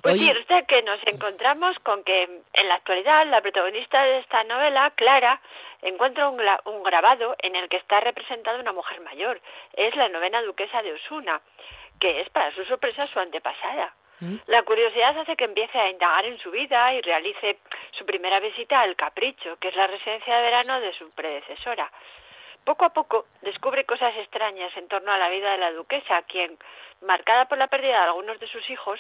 I: Pues sí. pues sí, o que nos encontramos con que en la actualidad la protagonista de esta novela, Clara, encuentra un, un grabado en el que está representada una mujer mayor. Es la novena duquesa de Osuna, que es para su sorpresa su antepasada. ¿Mm? La curiosidad hace que empiece a indagar en su vida y realice su primera visita al Capricho, que es la residencia de verano de su predecesora. Poco a poco descubre cosas extrañas en torno a la vida de la duquesa, quien, marcada por la pérdida de algunos de sus hijos,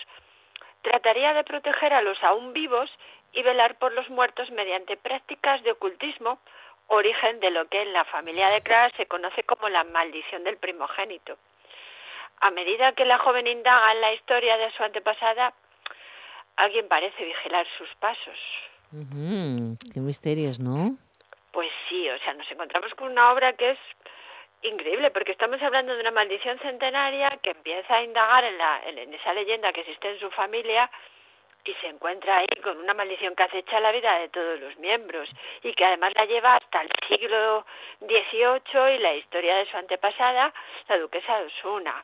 I: trataría de proteger a los aún vivos y velar por los muertos mediante prácticas de ocultismo, origen de lo que en la familia de Clara se conoce como la maldición del primogénito. A medida que la joven indaga en la historia de su antepasada, alguien parece vigilar sus pasos.
A: Qué misterios, ¿no?
I: Pues sí, o sea, nos encontramos con una obra que es increíble, porque estamos hablando de una maldición centenaria que empieza a indagar en, la, en esa leyenda que existe en su familia y se encuentra ahí con una maldición que acecha la vida de todos los miembros y que además la lleva hasta el siglo XVIII y la historia de su antepasada, la duquesa de Osuna.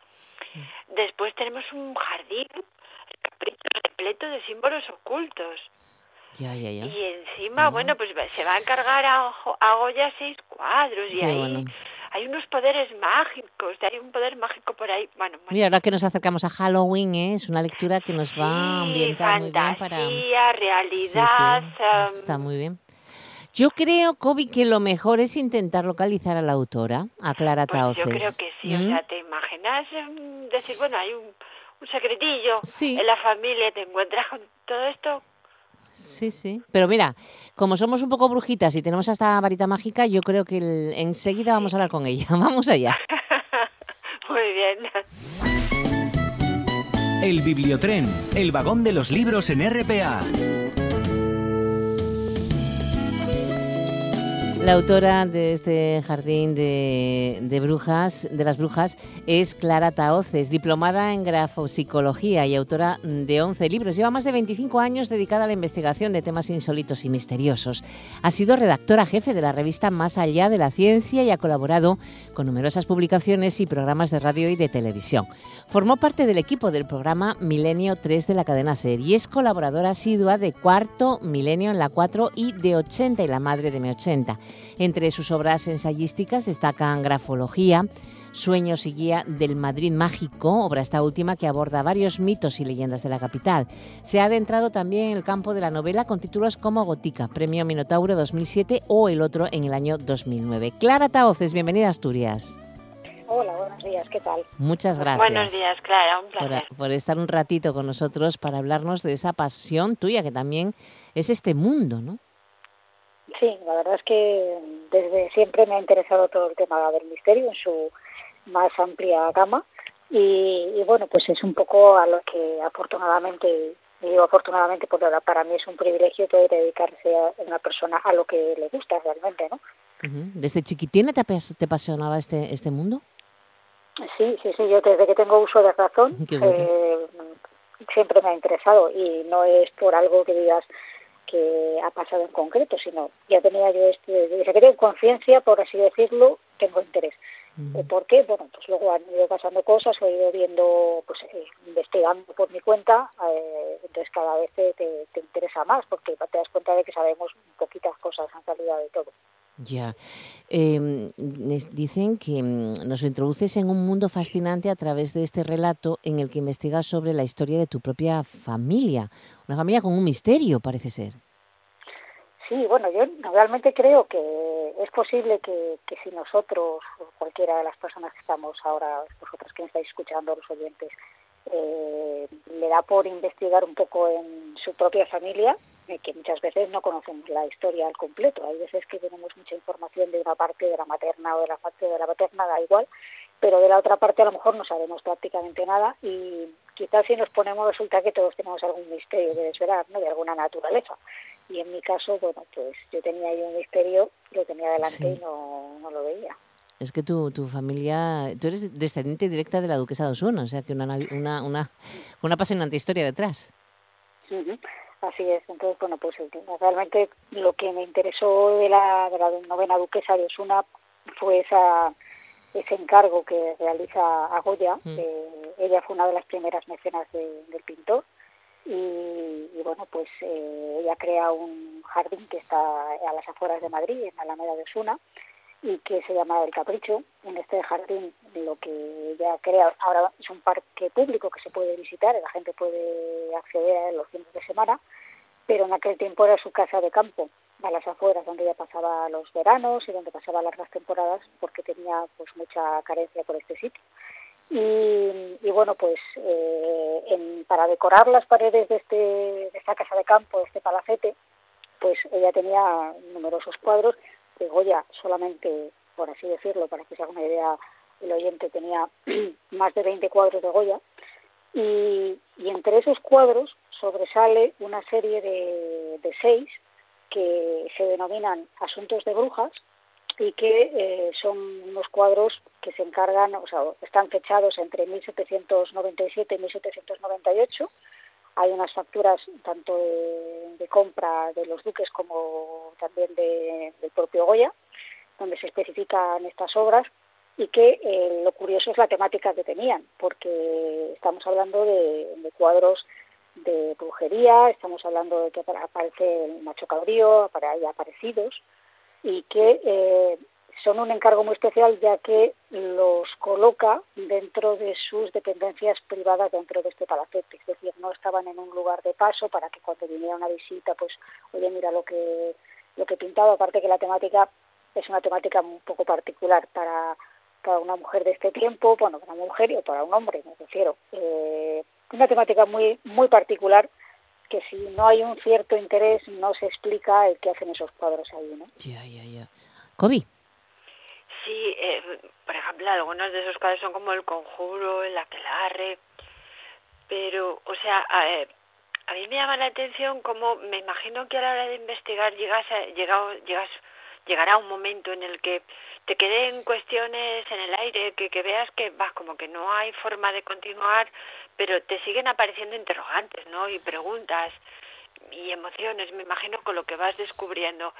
I: Después tenemos un jardín repleto de símbolos ocultos.
A: Y
I: encima, bueno, pues se va a encargar a, a Goya seis cuadros y ahí hay unos poderes mágicos, hay un poder mágico por ahí. Bueno,
A: Mira, ahora que nos acercamos a Halloween, ¿eh? es una lectura que nos va a ambientar muy bien para...
I: realidad...
A: Em, está muy bien. Yo creo, Kobe, que lo mejor es intentar localizar a la autora, a Clara pues Yo
I: creo que sí, o ¿Mm? sea, te imaginas em, decir, bueno, hay un, un secretillo en la familia, te encuentras con todo esto,
A: Sí, sí. Pero mira, como somos un poco brujitas y tenemos esta varita mágica, yo creo que enseguida vamos a hablar con ella. (laughs) Vamos allá. (laughs)
I: Muy bien.
B: El Bibliotren, el vagón de los libros en RPA.
A: La autora de este jardín de, brujas, de las brujas, es Clara Taoces, diplomada en grafopsicología y autora de 11 libros. Lleva más de 25 años dedicada a la investigación de temas insólitos y misteriosos. Ha sido redactora jefe de la revista Más allá de la ciencia y ha colaborado con numerosas publicaciones y programas de radio y de televisión. Formó parte del equipo del programa Milenio 3 de la cadena SER y es colaboradora asidua de Cuarto Milenio en la 4 y de 80 y la madre de M80. Entre sus obras ensayísticas destacan Grafología, Sueños y Guía del Madrid Mágico, obra esta última que aborda varios mitos y leyendas de la capital. Se ha adentrado también en el campo de la novela con títulos como Gotica, Premio Minotauro 2007 o el otro en el año 2009. Clara Taoces, bienvenida a Asturias.
J: Hola, buenos días, ¿qué tal?
A: Muchas gracias.
I: Buenos días, Clara, un placer.
A: por, estar un ratito con nosotros para hablarnos de esa pasión tuya que también es este mundo, ¿no?
J: Sí, la verdad es que desde siempre me ha interesado todo el tema del misterio en su más amplia gama y, bueno, pues es un poco a lo que afortunadamente, y digo afortunadamente porque para mí es un privilegio poder dedicarse a una persona a lo que le gusta realmente, ¿no?
A: ¿Desde chiquitina te, te apasionaba este, este mundo?
J: Sí, sí, sí, yo desde que tengo uso de razón (laughs) eh, siempre me ha interesado y no es por algo que digas que ha pasado en concreto, sino ya tenía yo este, desde que tengo conciencia, por así decirlo, tengo interés. ¿Por qué? Bueno, pues luego han ido pasando cosas, he ido viendo, pues eh, investigando por mi cuenta, eh, entonces cada vez te, te, interesa más porque te das cuenta de que sabemos poquitas cosas en realidad de todo.
A: Ya. Eh, dicen que mm, nos introduces en un mundo fascinante a través de este relato en el que investigas sobre la historia de tu propia familia. Una familia con un misterio, parece ser.
J: Sí, bueno, yo realmente creo que es posible que, que si nosotros, cualquiera de las personas que estamos ahora, vosotras que estáis escuchando, los oyentes, eh, le da por investigar un poco en su propia familia, que muchas veces no conocemos la historia al completo. Hay veces que tenemos mucha información de una parte de la materna o de la parte de la paterna, da igual, pero de la otra parte a lo mejor no sabemos prácticamente nada y, quizás si nos ponemos resulta que todos tenemos algún misterio de desvelar, ¿no? De alguna naturaleza. Y en mi caso, bueno, pues yo tenía ahí un misterio, lo tenía delante y no, no lo veía.
A: Es que tu, tu familia, tú eres descendiente directa de la duquesa de Osuna, o sea que una, una, una, una apasionante historia detrás.
J: Así es, entonces, bueno, pues realmente lo que me interesó de la, de la novena duquesa de Osuna fue esa, ese encargo que realiza a Goya. Mm. ella fue una de las primeras mecenas del pintor y, y, bueno, pues eh, ella crea un jardín que está a las afueras de Madrid, en Alameda de Osuna, y que se llama El Capricho. En este jardín lo que ella crea ahora es un parque público que se puede visitar, la gente puede acceder a él los fines de semana, pero en aquel tiempo era su casa de campo, a las afueras, donde ella pasaba los veranos y donde pasaba largas temporadas porque tenía pues mucha carencia por este sitio. Y, bueno, pues eh, para decorar las paredes de, este, de esta casa de campo, de este palacete, pues ella tenía numerosos cuadros de Goya solamente, por así decirlo, para que se haga una idea el oyente, tenía (clears throat) más de 20 cuadros de Goya, y, entre esos cuadros sobresale una serie de, seis que se denominan Asuntos de Brujas y que eh, son unos cuadros que se encargan, o sea, están fechados entre 1797 y 1798 hay unas facturas tanto de, compra de los duques como también de, del propio Goya, donde se especifican estas obras y que eh, lo curioso es la temática que tenían, porque estamos hablando de, cuadros de brujería, estamos hablando de que aparece el macho cabrío, hay aparecidos, y que eh, son un encargo muy especial ya que los coloca dentro de sus dependencias privadas dentro de este palacete, es decir, no estaban en un lugar de paso para que cuando viniera una visita, pues, oye, mira lo que lo que he pintado, aparte que la temática es una temática un poco particular para, para una mujer de este tiempo, bueno, para una mujer o para un hombre, me refiero, eh, una temática muy muy particular que si no hay un cierto interés no se explica el que hacen esos cuadros ahí, ¿no?
A: Ya, ya, ya. Kobe.
I: Sí, eh, por ejemplo, algunos de esos casos son como el conjuro, el aquelarre, pero, o sea, a, eh, mí me llama la atención como me imagino que a la hora de investigar llegas a, llegado, llegas, llegará un momento en el que te queden cuestiones en el aire, que, que veas que vas como que no hay forma de continuar, pero te siguen apareciendo interrogantes, ¿no? Y preguntas y emociones, me imagino, con lo que vas descubriendo.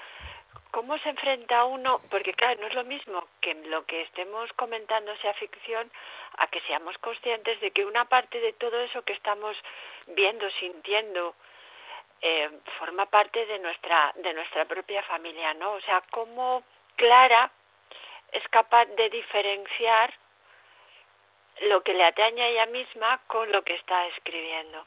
I: ¿Cómo se enfrenta uno? Porque claro, no es lo mismo que lo que estemos comentando sea ficción a que seamos conscientes de que una parte de todo eso que estamos viendo, sintiendo, eh, forma parte de nuestra de nuestra propia familia, ¿no? O sea, cómo Clara es capaz de diferenciar lo que le atañe a ella misma con lo que está escribiendo.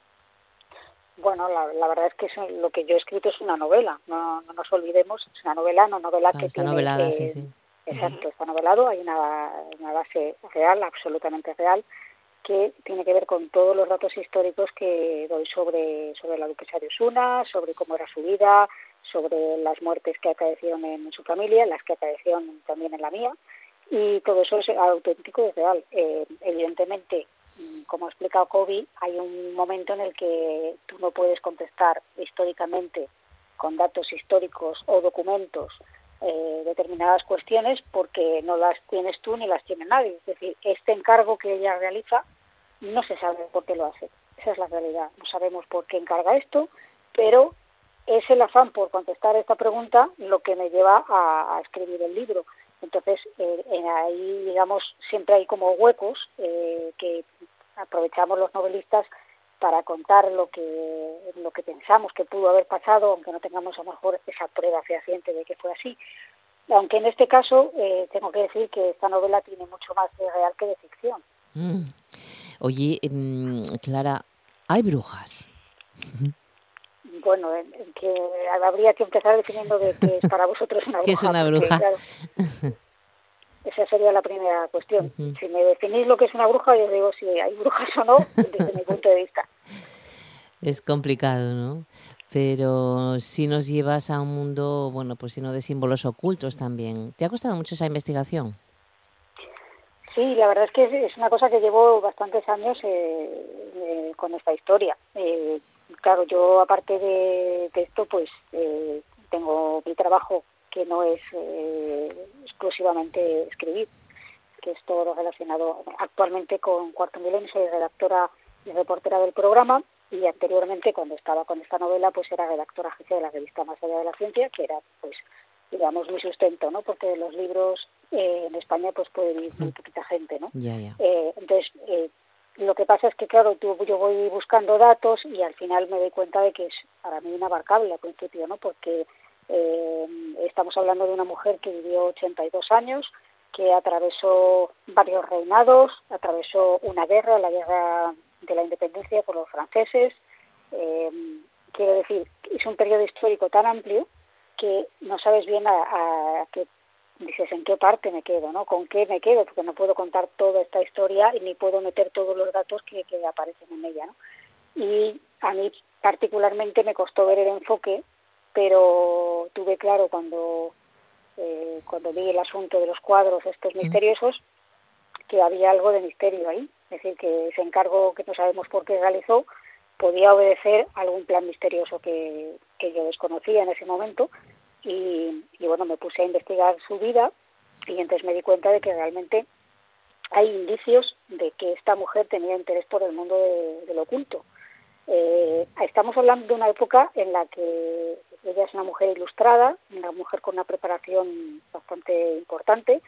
J: Bueno, la, verdad es que lo que yo he escrito es una novela, no, nos olvidemos, es una novela, no novela que
A: está novelada, sí, sí.
J: Exacto, está novelado, hay una, una base real, absolutamente real, que tiene que ver con todos los datos históricos que doy sobre, sobre la duquesa de Osuna, sobre cómo era su vida, sobre las muertes que acaecieron en su familia, las que acaecieron también en la mía, y todo eso es auténtico y real. Eh, evidentemente, como ha explicado Kobe, hay un momento en el que tú no puedes contestar históricamente con datos históricos o documentos eh, determinadas cuestiones porque no las tienes tú ni las tiene nadie. Es decir, este encargo que ella realiza no se sabe por qué lo hace. Esa es la realidad. No sabemos por qué encarga esto, pero es el afán por contestar esta pregunta lo que me lleva a, escribir el libro. Entonces, eh, en ahí, digamos, siempre hay como huecos eh, que aprovechamos los novelistas para contar lo que lo que pensamos que pudo haber pasado, aunque no tengamos a lo mejor esa prueba fehaciente de que fue así. Aunque en este caso eh, tengo que decir que esta novela tiene mucho más de real que de ficción.
A: Mm. Oye, em, Clara, ¿hay brujas? (laughs)
J: Bueno, que habría que empezar definiendo de qué es para vosotros una (laughs) bruja.
A: ¿Qué es una bruja?
J: Esa sería la primera cuestión. Si me definís lo que es una bruja, yo digo si hay brujas o no, desde mi punto de vista. (laughs)
A: Es complicado, ¿no? Pero si nos llevas a un mundo, bueno, pues sino de símbolos ocultos también. ¿Te ha costado mucho esa investigación?
J: Sí, la verdad es que es una cosa que llevo bastantes años eh, eh, con esta historia. Eh, claro, yo aparte de, esto, pues tengo mi trabajo que no es exclusivamente escribir, que es todo lo relacionado actualmente con Cuarto Milenio, soy redactora y reportera del programa y anteriormente cuando estaba con esta novela pues era redactora jefe de la revista Más allá de la ciencia, que era pues digamos mi sustento, ¿no? Porque los libros eh, en España pues puede vivir muy poquita gente, ¿no? Eh, entonces eh, lo que pasa es que claro, tú, yo voy buscando datos y al final me doy cuenta de que es para mí inabarcable al principio, ¿no? Porque estamos hablando de una mujer que vivió 82 años, que atravesó varios reinados, atravesó una guerra, la guerra de la independencia por los franceses. quiero decir, es un periodo histórico tan amplio que no sabes bien a, qué dices en qué parte me quedo, ¿no? Con qué me quedo, porque no puedo contar toda esta historia y ni puedo meter todos los datos que, aparecen en ella, ¿no? Y a mí particularmente me costó ver el enfoque, pero tuve claro cuando eh, cuando vi el asunto de los cuadros estos misteriosos que había algo de misterio ahí, es decir, que ese encargo que no sabemos por qué realizó podía obedecer a algún plan misterioso que, que yo desconocía en ese momento y, bueno, me puse a investigar su vida y entonces me di cuenta de que realmente hay indicios de que esta mujer tenía interés por el mundo de, lo oculto. Eh, estamos hablando de una época en la que ella es una mujer ilustrada, una mujer con una preparación bastante importante.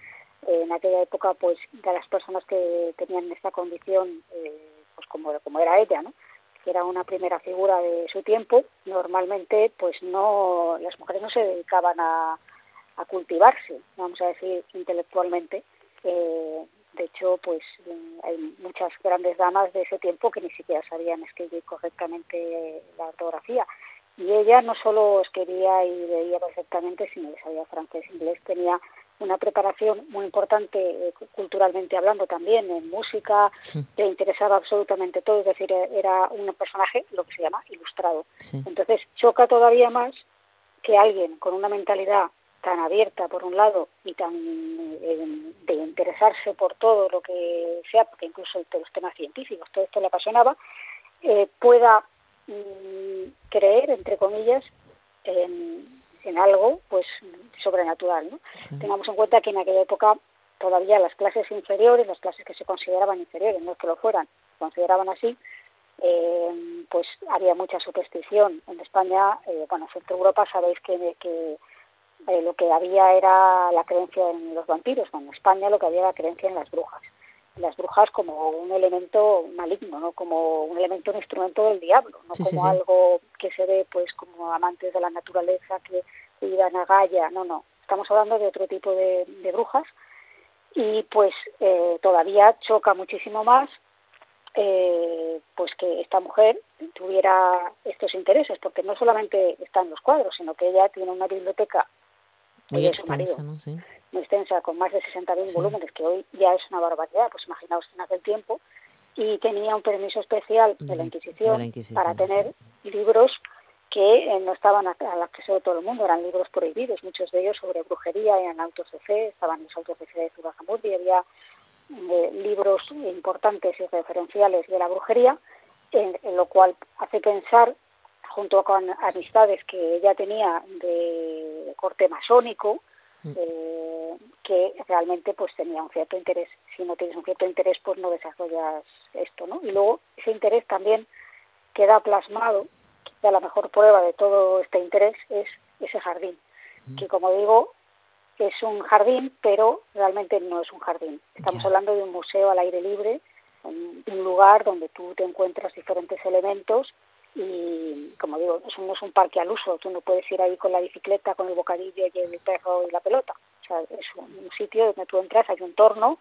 J: en aquella época, pues, de las personas que tenían esta condición, eh, pues como, como era ella, ¿no? Que era una primera figura de su tiempo, normalmente pues no las mujeres no se dedicaban a, cultivarse, vamos a decir intelectualmente. Eh, de hecho, pues hay muchas grandes damas de ese tiempo que ni siquiera sabían escribir correctamente la ortografía. Y ella no solo escribía y leía perfectamente, sino que sabía francés, inglés, tenía una preparación muy importante eh, culturalmente hablando también, en música, le interesaba absolutamente todo, es decir, era un personaje, lo que se llama, ilustrado. Entonces choca todavía más que alguien con una mentalidad tan abierta por un lado y tan eh, de interesarse por todo lo que sea, porque incluso los temas científicos, todo esto le apasionaba, eh, pueda mm, creer, entre comillas, en, en algo pues sobrenatural. ¿no? Tengamos en cuenta que en aquella época todavía las clases inferiores, las clases que se consideraban inferiores, no es que lo fueran, se consideraban así, eh, pues había mucha superstición. En España, eh, bueno, en Europa sabéis que, que eh, lo que había era la creencia en los vampiros, en España lo que había era la creencia en las brujas las brujas como un elemento maligno, no como un elemento, un instrumento del diablo, no como algo que se ve pues como amantes de la naturaleza que cuidan a Gaia, no, no, estamos hablando de otro tipo de, brujas. Y pues eh, todavía choca muchísimo más eh, pues que esta mujer tuviera estos intereses, porque no solamente están los cuadros, sino que ella tiene una biblioteca
A: muy extensa, ¿no? Sí
J: muy extensa, con más de 60.000 volúmenes, que hoy ya es una barbaridad, pues imaginaos en aquel tiempo, y tenía un permiso especial de, la, Inquisición para tener libros que eh, no estaban al acceso de todo el mundo, eran libros prohibidos, muchos de ellos sobre brujería, eran autos de fe, estaban los autos de fe de y había eh, libros importantes y referenciales de la brujería, en, lo cual hace pensar, junto con amistades que ella tenía de corte masónico. Eh, que realmente pues tenía un cierto interés. Si no tienes un cierto interés, pues no desarrollas esto, ¿no? Y luego ese interés también queda plasmado, quizá la mejor prueba de todo este interés es ese jardín, mm. que como digo, es un jardín, pero realmente no es un jardín. Estamos hablando de un museo al aire libre, un lugar donde tú te encuentras diferentes elementos y como digo, eso no es un parque al uso, tú no puedes ir ahí con la bicicleta, con el bocadillo y el perro y la pelota. O sea, es un sitio donde tú entras, hay un torno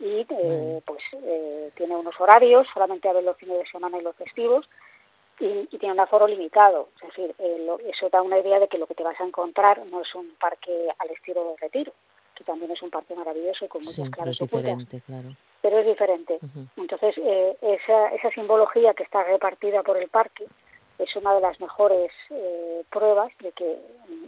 J: y eh, pues eh, tiene unos horarios, solamente a los fines de semana y los festivos, y, tiene un aforo limitado. Es decir, eh, eso da una idea de que lo que te vas a encontrar no es un parque al estilo de retiro, que también es un parque maravilloso y con muchas claro,
A: diferente, claro
J: pero es diferente. Entonces, eh, esa, esa simbología que está repartida por el parque, es una de las mejores eh, pruebas de que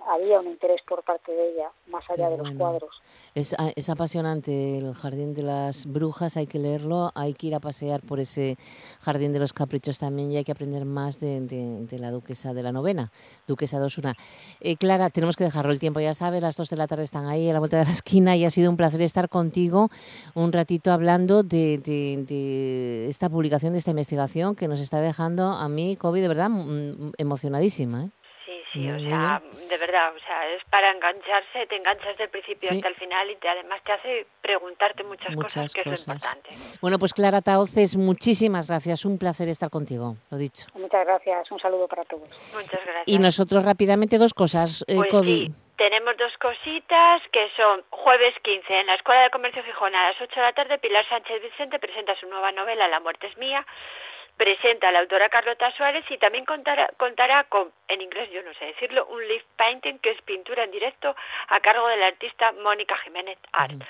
J: había un interés por parte de ella, más allá de los cuadros.
A: Es, ah, es, apasionante el Jardín de las Brujas, hay que leerlo, hay que ir a pasear por ese Jardín de los Caprichos también y hay que aprender más de, de, la duquesa de la novena, duquesa Dosuna. Eh, Clara, tenemos que dejarlo el tiempo, ya sabes, las dos de la tarde están ahí a la vuelta de la esquina y ha sido un placer estar contigo un ratito hablando de, de esta publicación, de esta investigación que nos está dejando a mí, COVID, de verdad, emocionadísima. ¿eh?
I: Sí, o sea, de verdad, o sea, es para engancharse, te enganchas del principio hasta el final y te, además te hace preguntarte muchas, cosas, que es importante.
A: Bueno, pues Clara Taoces, muchísimas gracias, un placer estar contigo, lo dicho.
J: Muchas gracias, un saludo para todos.
I: Muchas gracias.
A: Y nosotros rápidamente dos cosas,
I: eh, pues tenemos dos cositas que son jueves 15 en la Escuela de Comercio Gijón a las 8 de la tarde Pilar Sánchez Vicente presenta su nueva novela La muerte es mía presenta a la autora Carlota Suárez y también contará, contará con, en inglés yo no sé decirlo, un live painting que es pintura en directo a cargo de la artista Mónica Jiménez Art.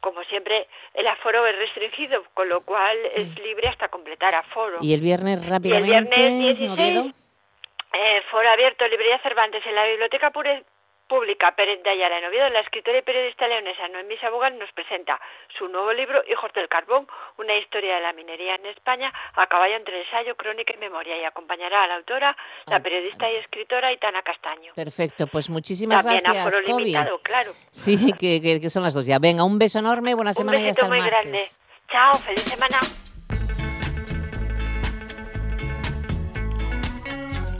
I: Como siempre, el aforo es restringido, con lo cual es libre hasta completar aforo.
A: ¿Y el viernes rápidamente?
I: el viernes 16, eh, foro abierto, librería Cervantes en la Biblioteca Pure, Pública Pérez de Ayala en Oviedo, la escritora y periodista leonesa Noemí Sabugal nos presenta su nuevo libro Hijos del Carbón, una historia de la minería en España a caballo entre ensayo, crónica y memoria y acompañará a la autora, la periodista y escritora Itana Castaño.
A: Perfecto, pues muchísimas
I: También
A: gracias,
I: limitado, claro.
A: Sí, que, que, son las dos ya. Venga, un beso enorme, buena semana
I: y
A: hasta
I: el muy grande. Chao, feliz semana.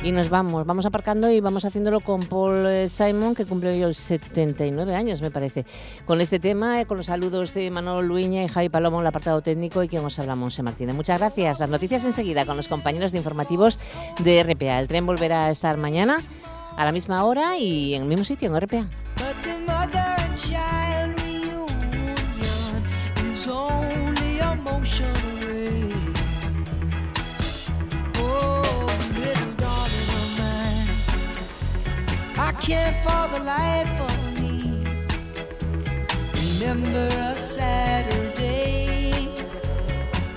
A: Y nos vamos, vamos aparcando y vamos haciéndolo con Paul eh, Simon, que cumple hoy 79 años, me parece. Con este tema, eh, con los saludos de Manuel Luiña y Javi Palomo el apartado técnico y que os habla Monse Martínez. Muchas gracias. Las noticias enseguida con los compañeros de informativos de RPA. El tren volverá a estar mañana a la misma hora y en el mismo sitio, en RPA. Can't for the life of me remember a Saturday.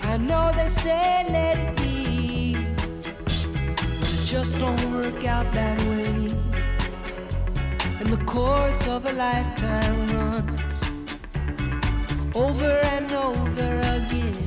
A: I know they say let it be, but it just don't work out that way. And the course of a lifetime runs over and over again.